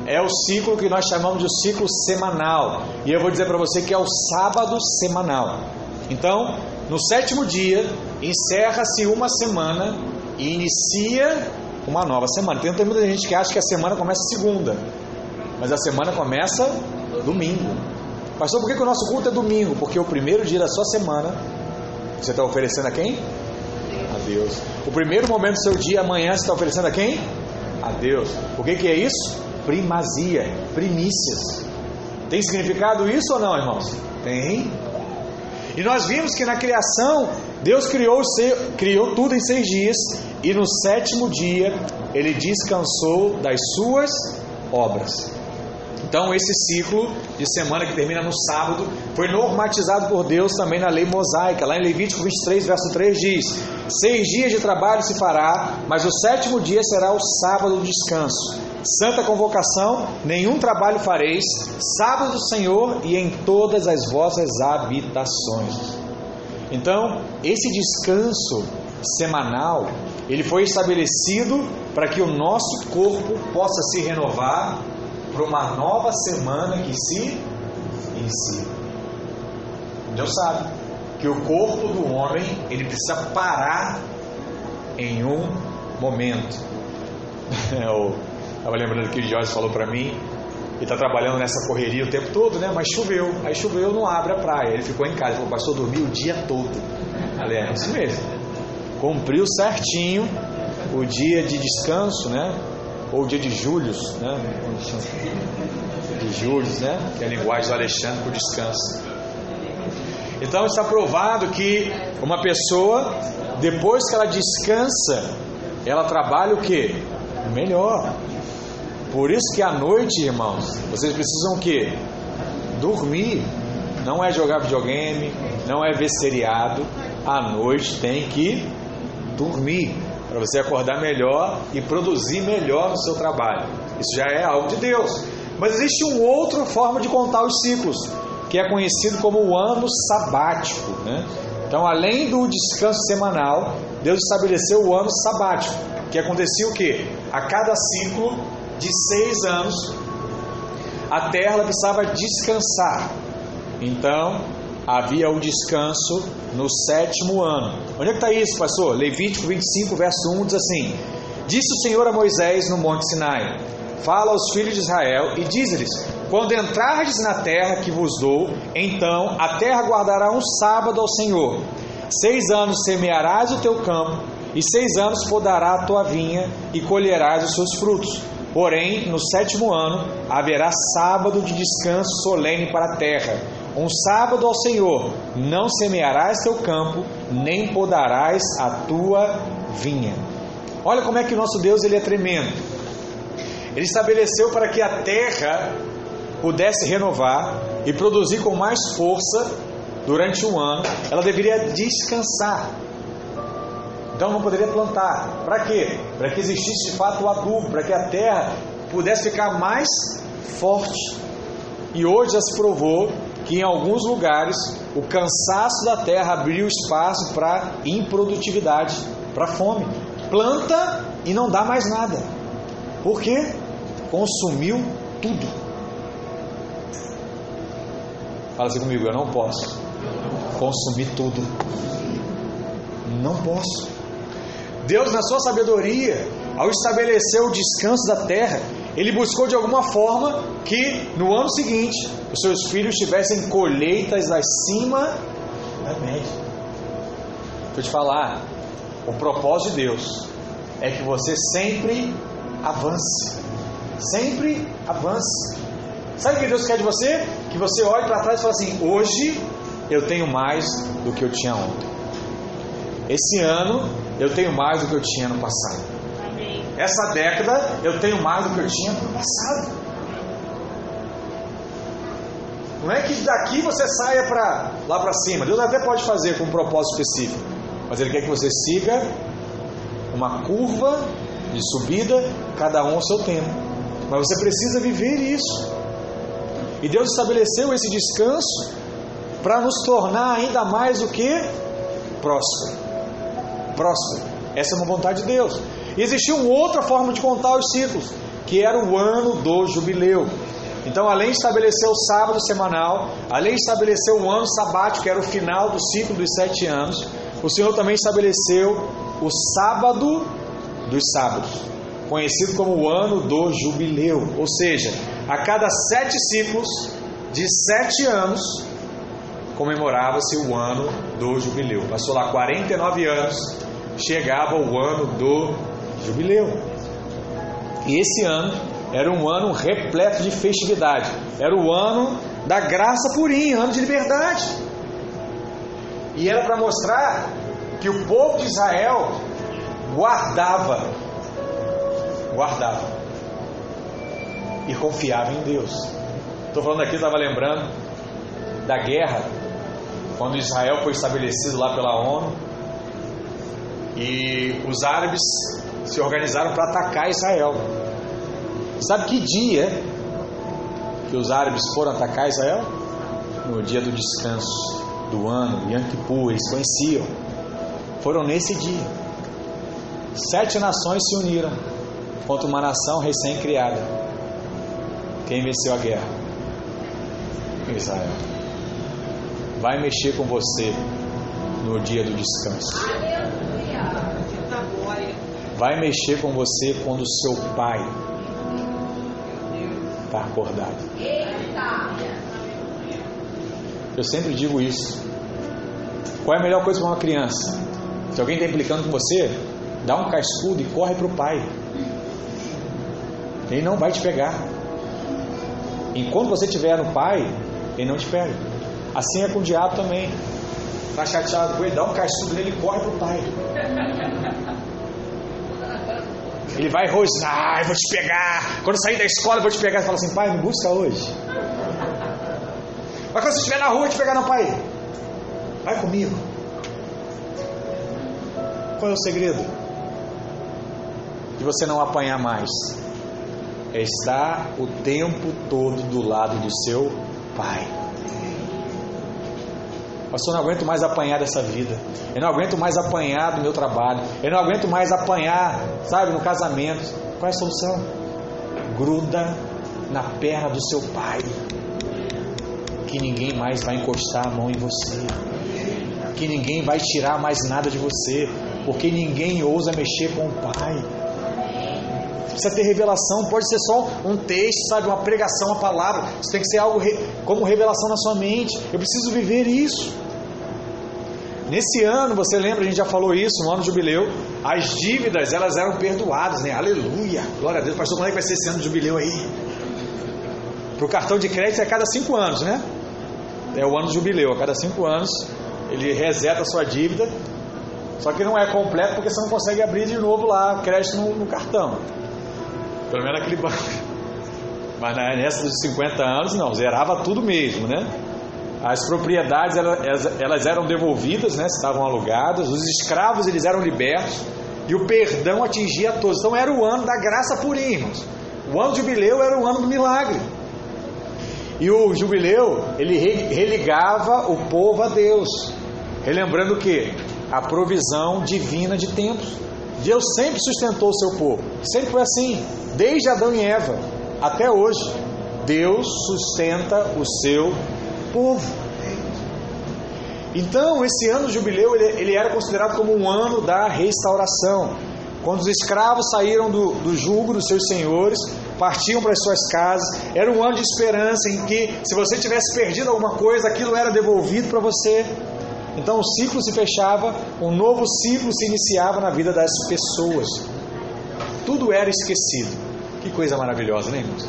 é o ciclo que nós chamamos de ciclo semanal. E eu vou dizer para você que é o sábado semanal. Então, no sétimo dia, encerra-se uma semana e inicia uma nova semana. Tem muita gente que acha que a semana começa segunda, mas a semana começa domingo. Pastor, por que, que o nosso culto é domingo? Porque o primeiro dia da sua semana, você está oferecendo a quem? A Deus. O primeiro momento do seu dia, amanhã, você está oferecendo a quem? A Deus. O que, que é isso? Primazia, primícias. Tem significado isso ou não, irmãos? Tem. E nós vimos que na criação, Deus criou, criou tudo em seis dias, e no sétimo dia, ele descansou das suas obras. Então, esse ciclo de semana que termina no sábado foi normatizado por Deus também na lei mosaica. Lá em Levítico 23, verso 3 diz: Seis dias de trabalho se fará, mas o sétimo dia será o sábado do descanso. Santa convocação, nenhum trabalho fareis, sábado do Senhor e em todas as vossas habitações. Então, esse descanso semanal, ele foi estabelecido para que o nosso corpo possa se renovar para uma nova semana que se inicia. Deus sabe que o corpo do homem ele precisa parar em um momento. *laughs* Eu estava lembrando que o Jorge falou para mim, ele está trabalhando nessa correria o tempo todo, né? Mas choveu, aí choveu, não abre a praia. Ele ficou em casa, falou, pastor, dormiu o dia todo. Falei, é isso mesmo. Cumpriu certinho o dia de descanso, né? Ou o dia de Július, né? De Július, né? Que é a linguagem do Alexandre o descanso. Então está provado que uma pessoa, depois que ela descansa, ela trabalha o que? Melhor. Por isso que à noite, irmãos, vocês precisam o que? Dormir. Não é jogar videogame, não é ver seriado. À noite tem que dormir para você acordar melhor e produzir melhor no seu trabalho. Isso já é algo de Deus. Mas existe uma outra forma de contar os ciclos, que é conhecido como o ano sabático. Né? Então, além do descanso semanal, Deus estabeleceu o ano sabático, que acontecia o quê? A cada ciclo de seis anos, a terra precisava descansar. Então, havia o descanso no sétimo ano. Onde é que está isso, pastor? Levítico 25, verso 1 diz assim: Disse o Senhor a Moisés no Monte Sinai: Fala aos filhos de Israel e diz-lhes: Quando entrardes na terra que vos dou, então a terra guardará um sábado ao Senhor. Seis anos semearás o teu campo, e seis anos podará a tua vinha, e colherás os seus frutos. Porém, no sétimo ano haverá sábado de descanso solene para a terra um sábado ao Senhor, não semearás teu campo, nem podarás a tua vinha. Olha como é que o nosso Deus ele é tremendo. Ele estabeleceu para que a terra pudesse renovar e produzir com mais força durante um ano, ela deveria descansar. Então não poderia plantar. Para quê? Para que existisse de fato o adubo, para que a terra pudesse ficar mais forte. E hoje já se provou que em alguns lugares o cansaço da terra abriu espaço para improdutividade, para fome. Planta e não dá mais nada. Por quê? Consumiu tudo. Fala assim comigo, eu não posso consumir tudo. Não posso. Deus, na sua sabedoria, ao estabelecer o descanso da terra, ele buscou de alguma forma que no ano seguinte os seus filhos tivessem colheitas acima da média. Eu te falar, o propósito de Deus é que você sempre avance. Sempre avance. Sabe o que Deus quer de você? Que você olhe para trás e fale assim: hoje eu tenho mais do que eu tinha ontem. Esse ano eu tenho mais do que eu tinha no passado. Essa década eu tenho mais do que eu tinha no passado. Não é que daqui você saia para lá para cima. Deus até pode fazer com um propósito específico, mas Ele quer que você siga uma curva de subida, cada um ao seu tempo. Mas você precisa viver isso. E Deus estabeleceu esse descanso para nos tornar ainda mais o que? Próspero. Próspero. Essa é uma vontade de Deus. Existia uma outra forma de contar os ciclos, que era o ano do jubileu. Então, além de estabelecer o sábado semanal, além de estabelecer o ano sabático, que era o final do ciclo dos sete anos, o Senhor também estabeleceu o sábado dos sábados, conhecido como o ano do jubileu. Ou seja, a cada sete ciclos de sete anos, comemorava-se o ano do jubileu. Passou lá 49 anos, chegava o ano do jubileu. E esse ano era um ano repleto de festividade. Era o ano da graça purinha, ano de liberdade. E era para mostrar que o povo de Israel guardava, guardava e confiava em Deus. Estou falando aqui, estava lembrando da guerra, quando Israel foi estabelecido lá pela ONU e os árabes se organizaram para atacar Israel. Sabe que dia que os árabes foram atacar Israel? No dia do descanso do ano, Yom Kippur, eles conheciam. Foram nesse dia. Sete nações se uniram contra uma nação recém-criada. Quem venceu a guerra? Israel. Vai mexer com você no dia do descanso. Vai mexer com você quando o seu pai está acordado. Eu sempre digo isso. Qual é a melhor coisa para uma criança? Se alguém está implicando com você, dá um cascudo e corre para o pai. Ele não vai te pegar. Enquanto você estiver no pai, ele não te pega. Assim é com o diabo também. Está chateado com ele, dá um cascudo nele e corre para o pai. Ele vai rosnar, vou te pegar. Quando sair da escola, vou te pegar. Você fala assim, pai, me busca hoje. Mas quando você estiver na rua, eu te pegar, não, pai. Vai comigo. Qual é o segredo? De você não apanhar mais. É estar o tempo todo do lado do seu pai. Pastor, eu não aguento mais apanhar dessa vida. Eu não aguento mais apanhar do meu trabalho. Eu não aguento mais apanhar, sabe, no casamento. Qual é a solução? Gruda na perna do seu pai. Que ninguém mais vai encostar a mão em você. Que ninguém vai tirar mais nada de você. Porque ninguém ousa mexer com o pai. Precisa ter revelação, pode ser só um texto, sabe, uma pregação, uma palavra. Isso tem que ser algo re, como revelação na sua mente. Eu preciso viver isso. Nesse ano, você lembra, a gente já falou isso, no ano de jubileu, as dívidas elas eram perdoadas, né? Aleluia! Glória a Deus. Pastor, como é que vai ser esse ano de jubileu aí? Para o cartão de crédito é a cada cinco anos, né? É o ano de jubileu, a cada cinco anos ele reseta a sua dívida, só que não é completo porque você não consegue abrir de novo lá crédito no, no cartão. Pelo menos aquele banco. Mas nessa dos 50 anos, não, zerava tudo mesmo, né? As propriedades elas, elas eram devolvidas, né? Estavam alugadas, os escravos eles eram libertos e o perdão atingia todos. Então era o ano da graça purinha, irmãos. O ano do jubileu era o ano do milagre. E o jubileu, ele religava o povo a Deus, relembrando o que? A provisão divina de tempos. Deus sempre sustentou o seu povo, sempre foi assim, desde Adão e Eva até hoje. Deus sustenta o seu povo. Então, esse ano do jubileu ele, ele era considerado como um ano da restauração. Quando os escravos saíram do, do jugo dos seus senhores, partiam para as suas casas, era um ano de esperança em que, se você tivesse perdido alguma coisa, aquilo era devolvido para você. Então o ciclo se fechava, um novo ciclo se iniciava na vida das pessoas. Tudo era esquecido. Que coisa maravilhosa, né, irmãos?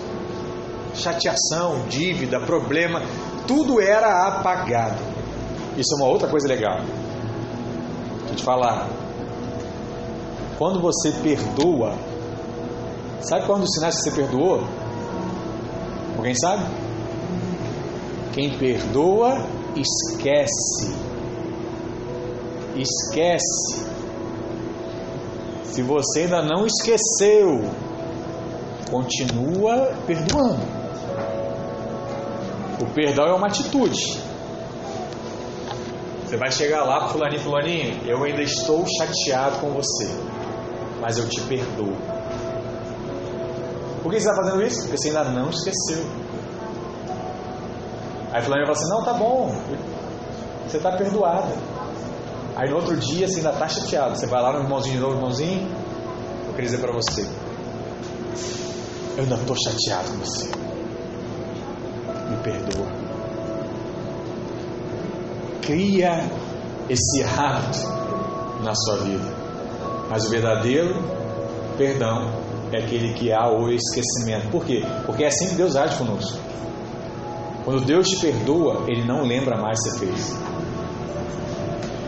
Chateação, dívida, problema, tudo era apagado. Isso é uma outra coisa legal. Deixa eu te falar. Quando você perdoa, sabe qual um dos sinais que você perdoou? Alguém sabe? Quem perdoa, esquece. Esquece. Se você ainda não esqueceu, continua perdoando. O perdão é uma atitude. Você vai chegar lá para fulaninho, fulaninho, eu ainda estou chateado com você, mas eu te perdoo. Por que você está fazendo isso? Porque você ainda não esqueceu. Aí fulaninho fala assim, não, tá bom, você está perdoada. Aí no outro dia você ainda está chateado. Você vai lá no irmãozinho de novo, irmãozinho, eu queria dizer para você, eu ainda estou chateado com você. Me perdoa cria esse hábito na sua vida. Mas o verdadeiro perdão é aquele que há o esquecimento. Por quê? Porque é assim que Deus age conosco. Quando Deus te perdoa, Ele não lembra mais o que fez.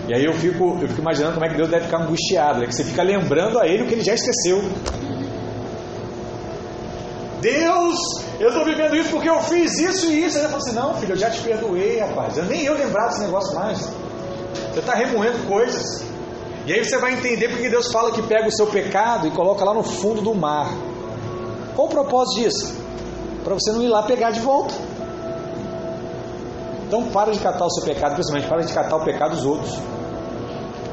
E aí eu fico, eu fico imaginando como é que Deus deve ficar angustiado, é que você fica lembrando a Ele o que Ele já esqueceu. Deus, eu estou vivendo isso porque eu fiz isso e isso. Ele falou assim: Não, filho, eu já te perdoei, rapaz. Eu nem eu lembrar desse negócio mais. Você está remoendo coisas. E aí você vai entender porque Deus fala que pega o seu pecado e coloca lá no fundo do mar. Qual o propósito disso? Para você não ir lá pegar de volta. Então para de catar o seu pecado, principalmente para de catar o pecado dos outros.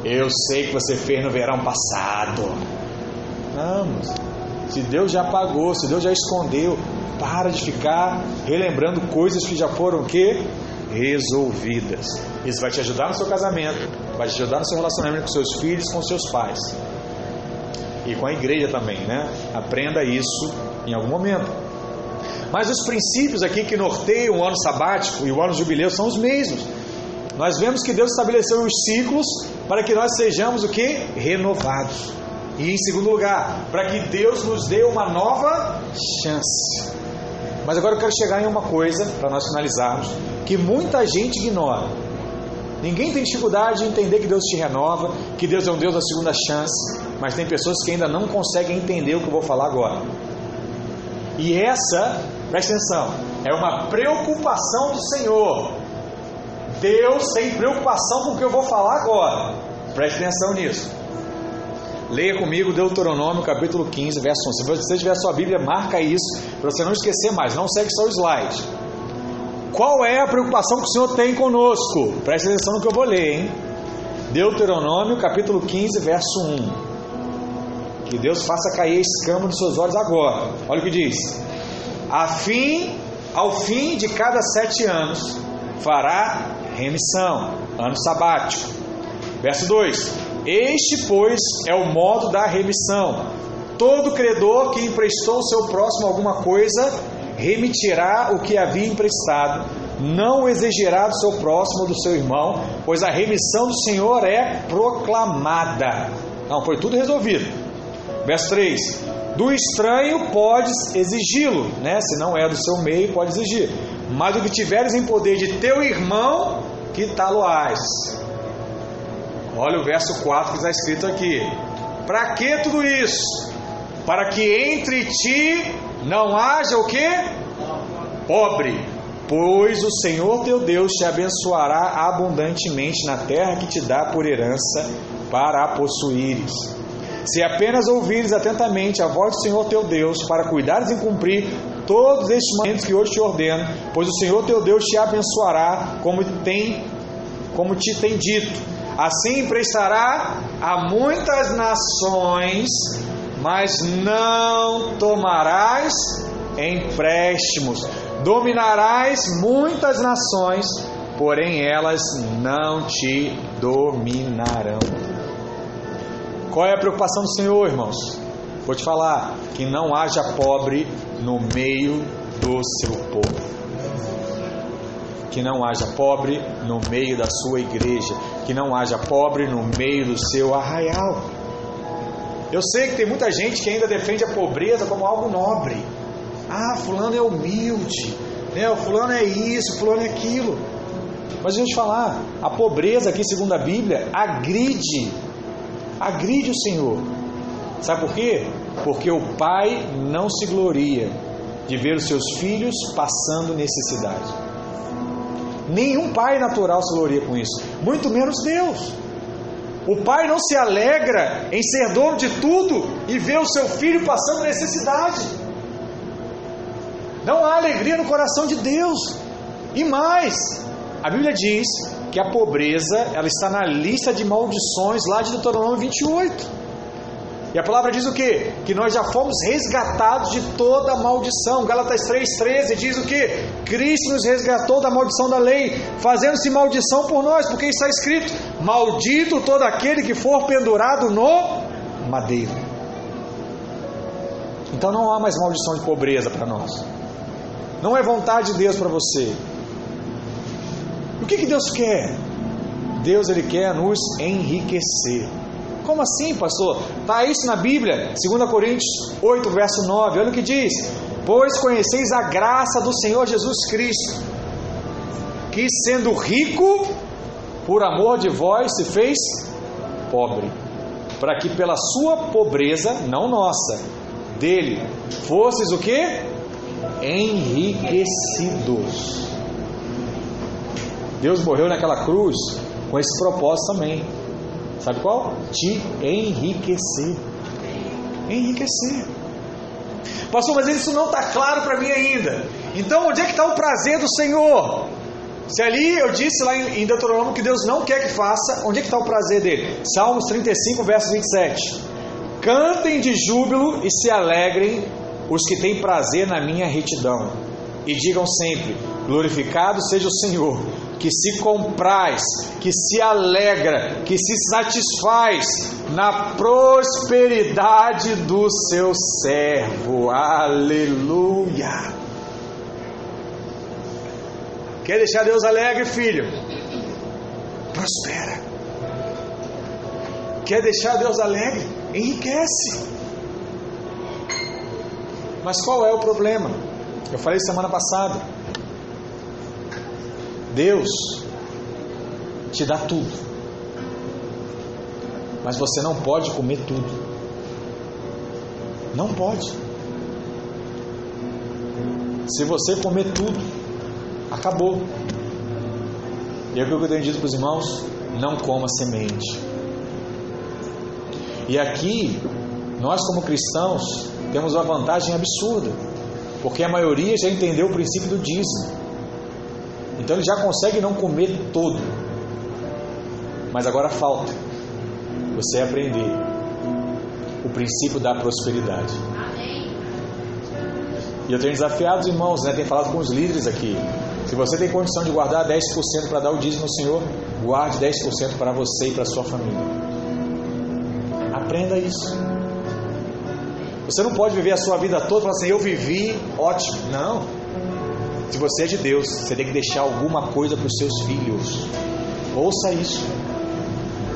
Eu sei que você fez no verão passado. Vamos. Se Deus já pagou, se Deus já escondeu, para de ficar relembrando coisas que já foram que resolvidas. Isso vai te ajudar no seu casamento, vai te ajudar no seu relacionamento com seus filhos, com seus pais. E com a igreja também, né? Aprenda isso em algum momento. Mas os princípios aqui que norteiam o ano sabático e o ano jubileu são os mesmos. Nós vemos que Deus estabeleceu os ciclos para que nós sejamos o que? Renovados. E em segundo lugar, para que Deus nos dê uma nova chance. Mas agora eu quero chegar em uma coisa, para nós finalizarmos, que muita gente ignora. Ninguém tem dificuldade de entender que Deus te renova, que Deus é um Deus da segunda chance, mas tem pessoas que ainda não conseguem entender o que eu vou falar agora. E essa, presta atenção, é uma preocupação do Senhor. Deus tem preocupação com o que eu vou falar agora. Preste atenção nisso. Leia comigo Deuteronômio capítulo 15, verso 11. Se você tiver sua Bíblia, marca isso, para você não esquecer mais. Não segue só o slide. Qual é a preocupação que o Senhor tem conosco? Preste atenção no que eu vou ler, hein? Deuteronômio capítulo 15, verso 1. Que Deus faça cair a escama dos seus olhos agora. Olha o que diz. A fim, ao fim de cada sete anos, fará remissão, ano sabático. Verso 2: este, pois, é o modo da remissão. Todo credor que emprestou seu próximo alguma coisa remitirá o que havia emprestado, não exigirá do seu próximo ou do seu irmão, pois a remissão do Senhor é proclamada. Não, foi tudo resolvido. Verso 3: Do estranho podes exigi-lo, né? Se não é do seu meio, pode exigir. Mas o que tiveres em poder de teu irmão, que tal-o-ás. Olha o verso 4 que está escrito aqui. Para que tudo isso? Para que entre ti não haja o que? Pobre. Pois o Senhor teu Deus te abençoará abundantemente na terra que te dá por herança para a possuíres. Se apenas ouvires atentamente a voz do Senhor teu Deus, para cuidares em cumprir todos estes mandamentos que hoje te ordeno, pois o Senhor teu Deus te abençoará como tem como te tem dito Assim emprestará a muitas nações, mas não tomarás empréstimos. Dominarás muitas nações, porém elas não te dominarão. Qual é a preocupação do Senhor, irmãos? Vou te falar: que não haja pobre no meio do seu povo. Que não haja pobre no meio da sua igreja. Que não haja pobre no meio do seu arraial. Eu sei que tem muita gente que ainda defende a pobreza como algo nobre. Ah, fulano é humilde, né? O fulano é isso, fulano é aquilo. Mas deixa eu te falar, a pobreza aqui, segundo a Bíblia, agride, agride o Senhor. Sabe por quê? Porque o pai não se gloria de ver os seus filhos passando necessidade. Nenhum pai natural se gloria com isso, muito menos Deus. O pai não se alegra em ser dono de tudo e ver o seu filho passando necessidade. Não há alegria no coração de Deus. E mais, a Bíblia diz que a pobreza ela está na lista de maldições lá de Deuteronômio 28. E a palavra diz o que? Que nós já fomos resgatados de toda maldição. Gálatas 3,13 diz o que? Cristo nos resgatou da maldição da lei, fazendo-se maldição por nós, porque está escrito: Maldito todo aquele que for pendurado no madeiro. Então não há mais maldição de pobreza para nós. Não é vontade de Deus para você. O que, que Deus quer? Deus ele quer nos enriquecer. Como assim, pastor? Está isso na Bíblia, 2 Coríntios 8, verso 9. Olha o que diz: Pois conheceis a graça do Senhor Jesus Cristo, que sendo rico, por amor de vós se fez pobre, para que pela sua pobreza, não nossa, dele, fosses o que? Enriquecidos. Deus morreu naquela cruz com esse propósito também Sabe qual? Te enriquecer. Enriquecer. Pastor, mas isso não está claro para mim ainda. Então, onde é que está o prazer do Senhor? Se ali eu disse lá em Deuteronômio que Deus não quer que faça, onde é que está o prazer dele? Salmos 35, verso 27. Cantem de júbilo e se alegrem os que têm prazer na minha retidão. E digam sempre: Glorificado seja o Senhor, que se compraz, que se alegra, que se satisfaz na prosperidade do seu servo. Aleluia! Quer deixar Deus alegre, filho? Prospera. Quer deixar Deus alegre? Enriquece. Mas qual é o problema? Eu falei semana passada. Deus te dá tudo, mas você não pode comer tudo. Não pode. Se você comer tudo, acabou. E é o que eu tenho dito para os irmãos: não coma semente. E aqui, nós como cristãos, temos uma vantagem absurda, porque a maioria já entendeu o princípio do dízimo. Então ele já consegue não comer todo. Mas agora falta você aprender o princípio da prosperidade. E eu tenho desafiado os irmãos, né? tenho falado com os líderes aqui. Se você tem condição de guardar 10% para dar o dízimo ao Senhor, guarde 10% para você e para sua família. Aprenda isso. Você não pode viver a sua vida toda falando assim, eu vivi, ótimo. Não. Se você é de Deus, você tem que deixar alguma coisa para os seus filhos. Ouça isso.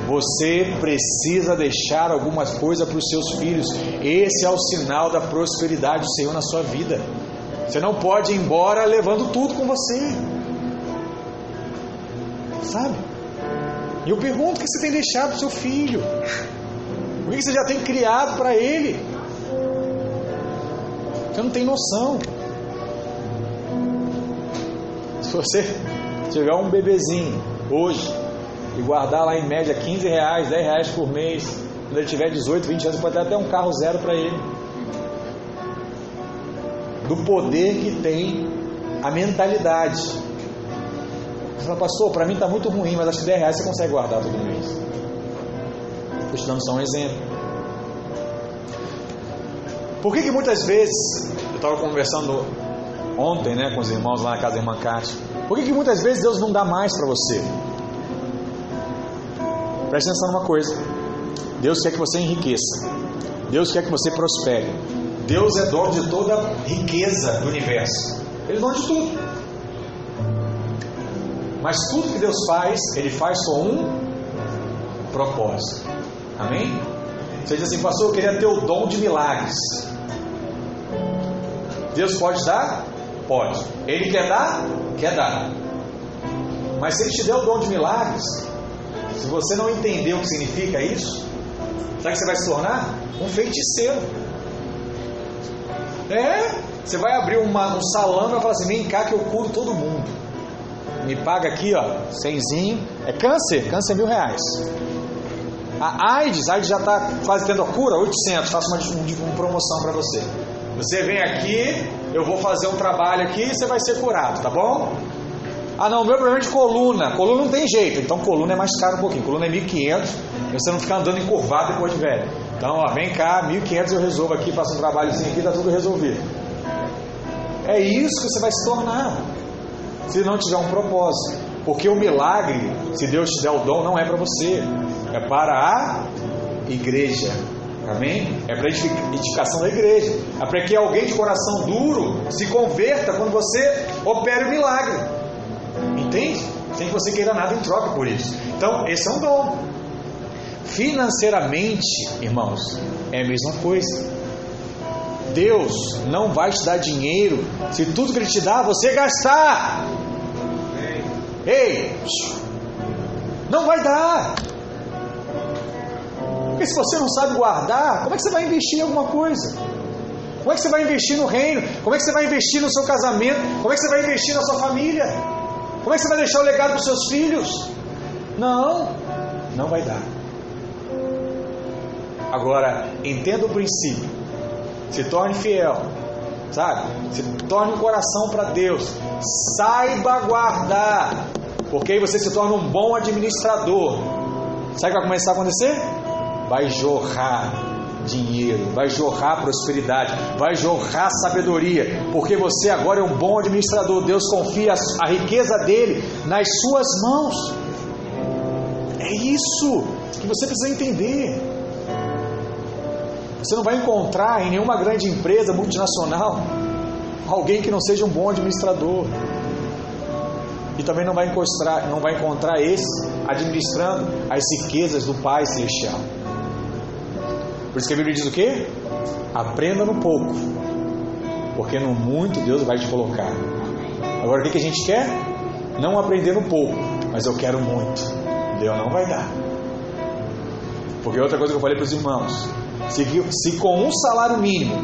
Você precisa deixar alguma coisa para os seus filhos. Esse é o sinal da prosperidade do Senhor na sua vida. Você não pode ir embora levando tudo com você. Sabe? E eu pergunto: o que você tem deixado para o seu filho? O que você já tem criado para ele? Você não tem noção. Se você tiver um bebezinho hoje e guardar lá em média 15 reais, 10 reais por mês, quando ele tiver 18, 20 anos, pode dar até um carro zero para ele. Do poder que tem a mentalidade. Você fala, pastor, para mim está muito ruim, mas acho que 10 reais você consegue guardar todo mês. Estou te dando só um exemplo. Por que, que muitas vezes, eu estava conversando ontem, né, com os irmãos lá na casa da irmã Cátia. Por que, que muitas vezes Deus não dá mais para você? Preste atenção numa coisa. Deus quer que você enriqueça. Deus quer que você prospere. Deus é dono de toda a riqueza do universo. Ele é dono de tudo. Mas tudo que Deus faz, Ele faz com um propósito. Amém? Você diz assim, pastor, eu queria ter o dom de milagres. Deus pode dar? Pode. Ele quer dar? Quer dar. Mas se Ele te der o dom de milagres, se você não entender o que significa isso, sabe que você vai se tornar? Um feiticeiro. É, você vai abrir uma, um salão e vai falar assim: vem cá que eu curo todo mundo. Me paga aqui, ó, cenzinho. É câncer, câncer é mil reais. A AIDS, a AIDS já está quase tendo a cura, 800. Faço uma, uma promoção para você. Você vem aqui, eu vou fazer um trabalho aqui e você vai ser curado, tá bom? Ah, não, meu problema é de coluna. Coluna não tem jeito. Então, coluna é mais caro um pouquinho. Coluna é 1.500. Você não fica andando encurvado depois de velho. Então, ó, vem cá, 1.500 eu resolvo aqui, faço um trabalhozinho aqui, tá tudo resolvido. É isso que você vai se tornar. Se não tiver um propósito. Porque o milagre, se Deus te der o dom, não é para você. É para a igreja. Amém? É para edificação da igreja. É para que alguém de coração duro se converta quando você opere o milagre. Entende? Sem que você queira nada em troca por isso. Então, esse é um dom. Financeiramente, irmãos, é a mesma coisa. Deus não vai te dar dinheiro se tudo que Ele te dá você gastar. Ei, não vai dar. Porque se você não sabe guardar, como é que você vai investir em alguma coisa? Como é que você vai investir no reino? Como é que você vai investir no seu casamento? Como é que você vai investir na sua família? Como é que você vai deixar o legado para os seus filhos? Não, não vai dar. Agora, entenda o princípio. Se torne fiel, sabe? Se torne o coração para Deus. Saiba guardar, porque aí você se torna um bom administrador. Sabe o que vai começar a acontecer? Vai jorrar dinheiro, vai jorrar prosperidade, vai jorrar sabedoria, porque você agora é um bom administrador. Deus confia a riqueza dele nas suas mãos. É isso que você precisa entender. Você não vai encontrar em nenhuma grande empresa multinacional alguém que não seja um bom administrador. E também não vai encontrar, não vai encontrar esse administrando as riquezas do Pai Celestial. Por isso que a Bíblia diz o quê? Aprenda no pouco, porque no muito Deus vai te colocar. Agora o que a gente quer? Não aprender no pouco, mas eu quero muito. Deus não vai dar. Porque outra coisa que eu falei para os irmãos: se, se com um salário mínimo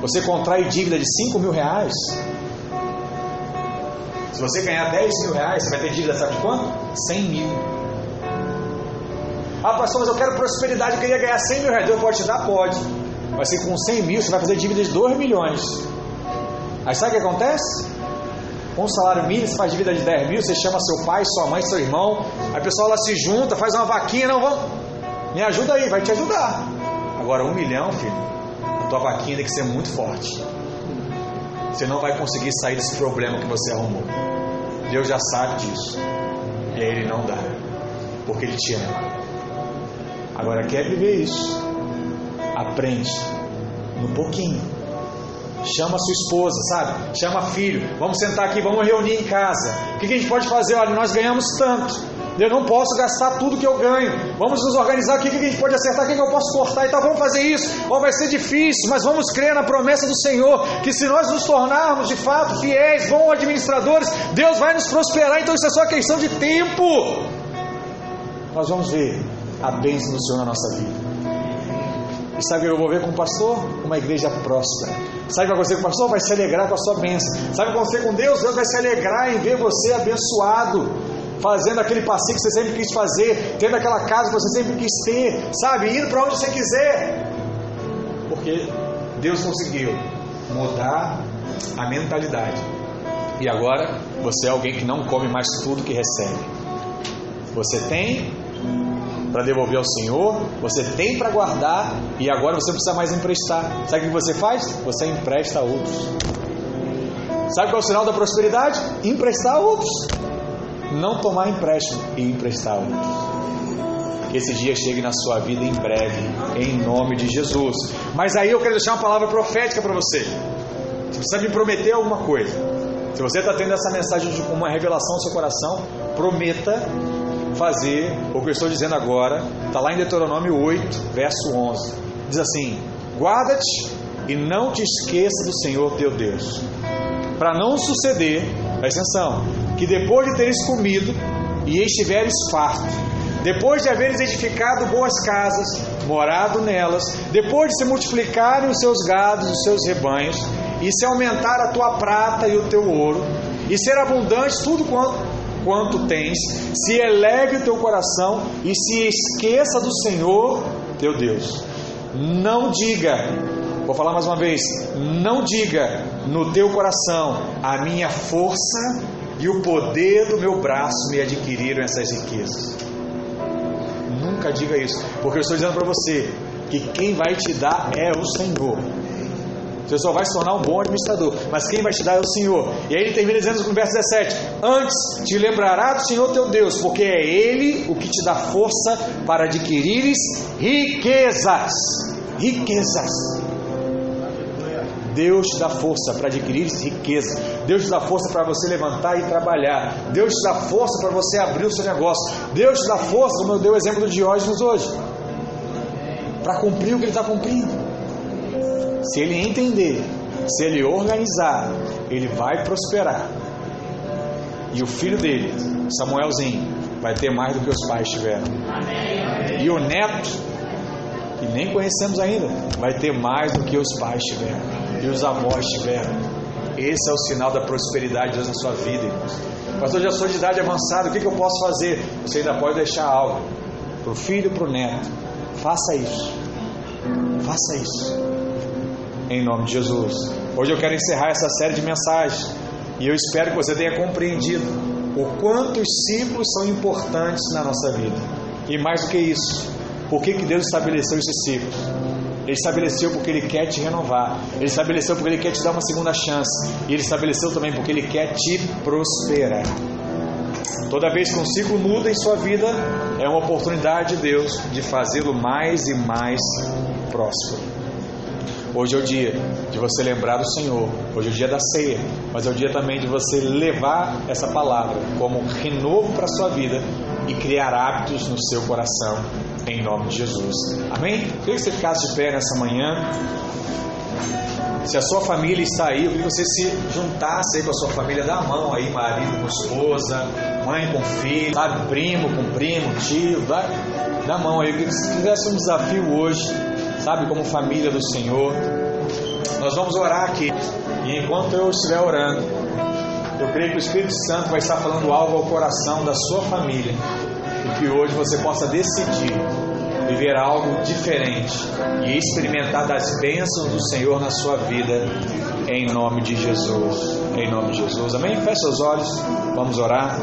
você contrai dívida de 5 mil reais, se você ganhar 10 mil reais, você vai ter dívida, sabe de quanto? 100 mil. Ah, pastor, mas eu quero prosperidade, eu queria ganhar 100 mil reais. Deus pode te dar? Pode. Mas se com 100 mil você vai fazer dívida de 2 milhões. Aí sabe o que acontece? Com um salário mínimo, você faz dívida de 10 mil, você chama seu pai, sua mãe, seu irmão, a pessoa lá se junta, faz uma vaquinha, não vamos. Me ajuda aí, vai te ajudar. Agora, um milhão, filho, a tua vaquinha tem que ser muito forte. Você não vai conseguir sair desse problema que você arrumou. Deus já sabe disso. E aí Ele não dá. Porque Ele te ama. Agora, quer viver isso? Aprende. No pouquinho. Chama sua esposa, sabe? Chama filho. Vamos sentar aqui, vamos reunir em casa. O que a gente pode fazer? Olha, nós ganhamos tanto. Eu não posso gastar tudo que eu ganho. Vamos nos organizar o que a gente pode acertar, o que eu posso cortar e tal. Vamos fazer isso. Ou vai ser difícil, mas vamos crer na promessa do Senhor, que se nós nos tornarmos de fato fiéis, bons administradores, Deus vai nos prosperar. Então isso é só questão de tempo. Nós vamos ver a bênção do Senhor na nossa vida. E sabe o que eu vou ver com o pastor? Uma igreja próspera. Sabe o que vai acontecer com o pastor? Vai se alegrar com a sua bênção. Sabe o que vai acontecer com Deus? Deus vai se alegrar em ver você abençoado fazendo aquele passeio que você sempre quis fazer, tendo aquela casa que você sempre quis ter, sabe? Indo para onde você quiser. Porque Deus conseguiu mudar a mentalidade. E agora você é alguém que não come mais tudo que recebe. Você tem para devolver ao Senhor, você tem para guardar e agora você não precisa mais emprestar. Sabe o que você faz? Você empresta a outros. Sabe qual é o sinal da prosperidade? Emprestar a outros. Não tomar empréstimo e emprestar a outros. Que esse dia chegue na sua vida em breve, em nome de Jesus. Mas aí eu quero deixar uma palavra profética para você. Você precisa me prometer alguma coisa. Se você está tendo essa mensagem com uma revelação no seu coração, prometa fazer o que eu estou dizendo agora. Está lá em Deuteronômio 8, verso 11. Diz assim: Guarda-te e não te esqueça do Senhor teu Deus. Para não suceder, presta atenção, que depois de teres comido e estiveres farto, depois de haveres edificado boas casas, morado nelas, depois de se multiplicarem os seus gados, os seus rebanhos, e se aumentar a tua prata e o teu ouro, e ser abundante tudo quanto, quanto tens, se eleve o teu coração e se esqueça do Senhor teu Deus. Não diga, vou falar mais uma vez, não diga no teu coração, a minha força e o poder do meu braço me adquiriram essas riquezas. Nunca diga isso, porque eu estou dizendo para você que quem vai te dar é o Senhor. Você só vai se tornar um bom administrador, mas quem vai te dar é o Senhor. E aí ele termina dizendo no verso 17: Antes te lembrará do Senhor teu Deus, porque é Ele o que te dá força para adquirires riquezas. Riquezas. Deus te dá força para adquirir riqueza. Deus te dá força para você levantar e trabalhar. Deus te dá força para você abrir o seu negócio. Deus te dá força, como eu dei o exemplo do Diógenes hoje, para cumprir o que ele está cumprindo. Se ele entender, se ele organizar, ele vai prosperar. E o filho dele, Samuelzinho, vai ter mais do que os pais tiveram. E o neto, que nem conhecemos ainda, vai ter mais do que os pais tiveram. E os avós tiveram. Esse é o sinal da prosperidade de Deus na sua vida, irmãos. Pastor, já sou de idade avançada, o que, que eu posso fazer? Você ainda pode deixar algo para o filho para o neto. Faça isso. Faça isso em nome de Jesus. Hoje eu quero encerrar essa série de mensagens e eu espero que você tenha compreendido o quanto os ciclos são importantes na nossa vida. E mais do que isso, por que, que Deus estabeleceu esses ciclos? Ele estabeleceu porque Ele quer te renovar. Ele estabeleceu porque Ele quer te dar uma segunda chance. E Ele estabeleceu também porque Ele quer te prosperar. Toda vez que um ciclo muda em sua vida, é uma oportunidade de Deus de fazê-lo mais e mais próspero. Hoje é o dia de você lembrar do Senhor. Hoje é o dia da ceia, mas é o dia também de você levar essa palavra como renovo para a sua vida e criar hábitos no seu coração, em nome de Jesus. Amém? Queria que você ficasse de pé nessa manhã. Se a sua família está aí, eu queria que você se juntasse aí com a sua família, dá a mão aí, marido com esposa, mãe com filho, sabe, primo com primo, tio, vai, dá a mão aí. Eu queria que se tivesse um desafio hoje sabe, como família do Senhor. Nós vamos orar aqui. E enquanto eu estiver orando, eu creio que o Espírito Santo vai estar falando algo ao coração da sua família. E que hoje você possa decidir viver algo diferente e experimentar das bênçãos do Senhor na sua vida, em nome de Jesus. Em nome de Jesus. Amém? Feche seus olhos, vamos orar.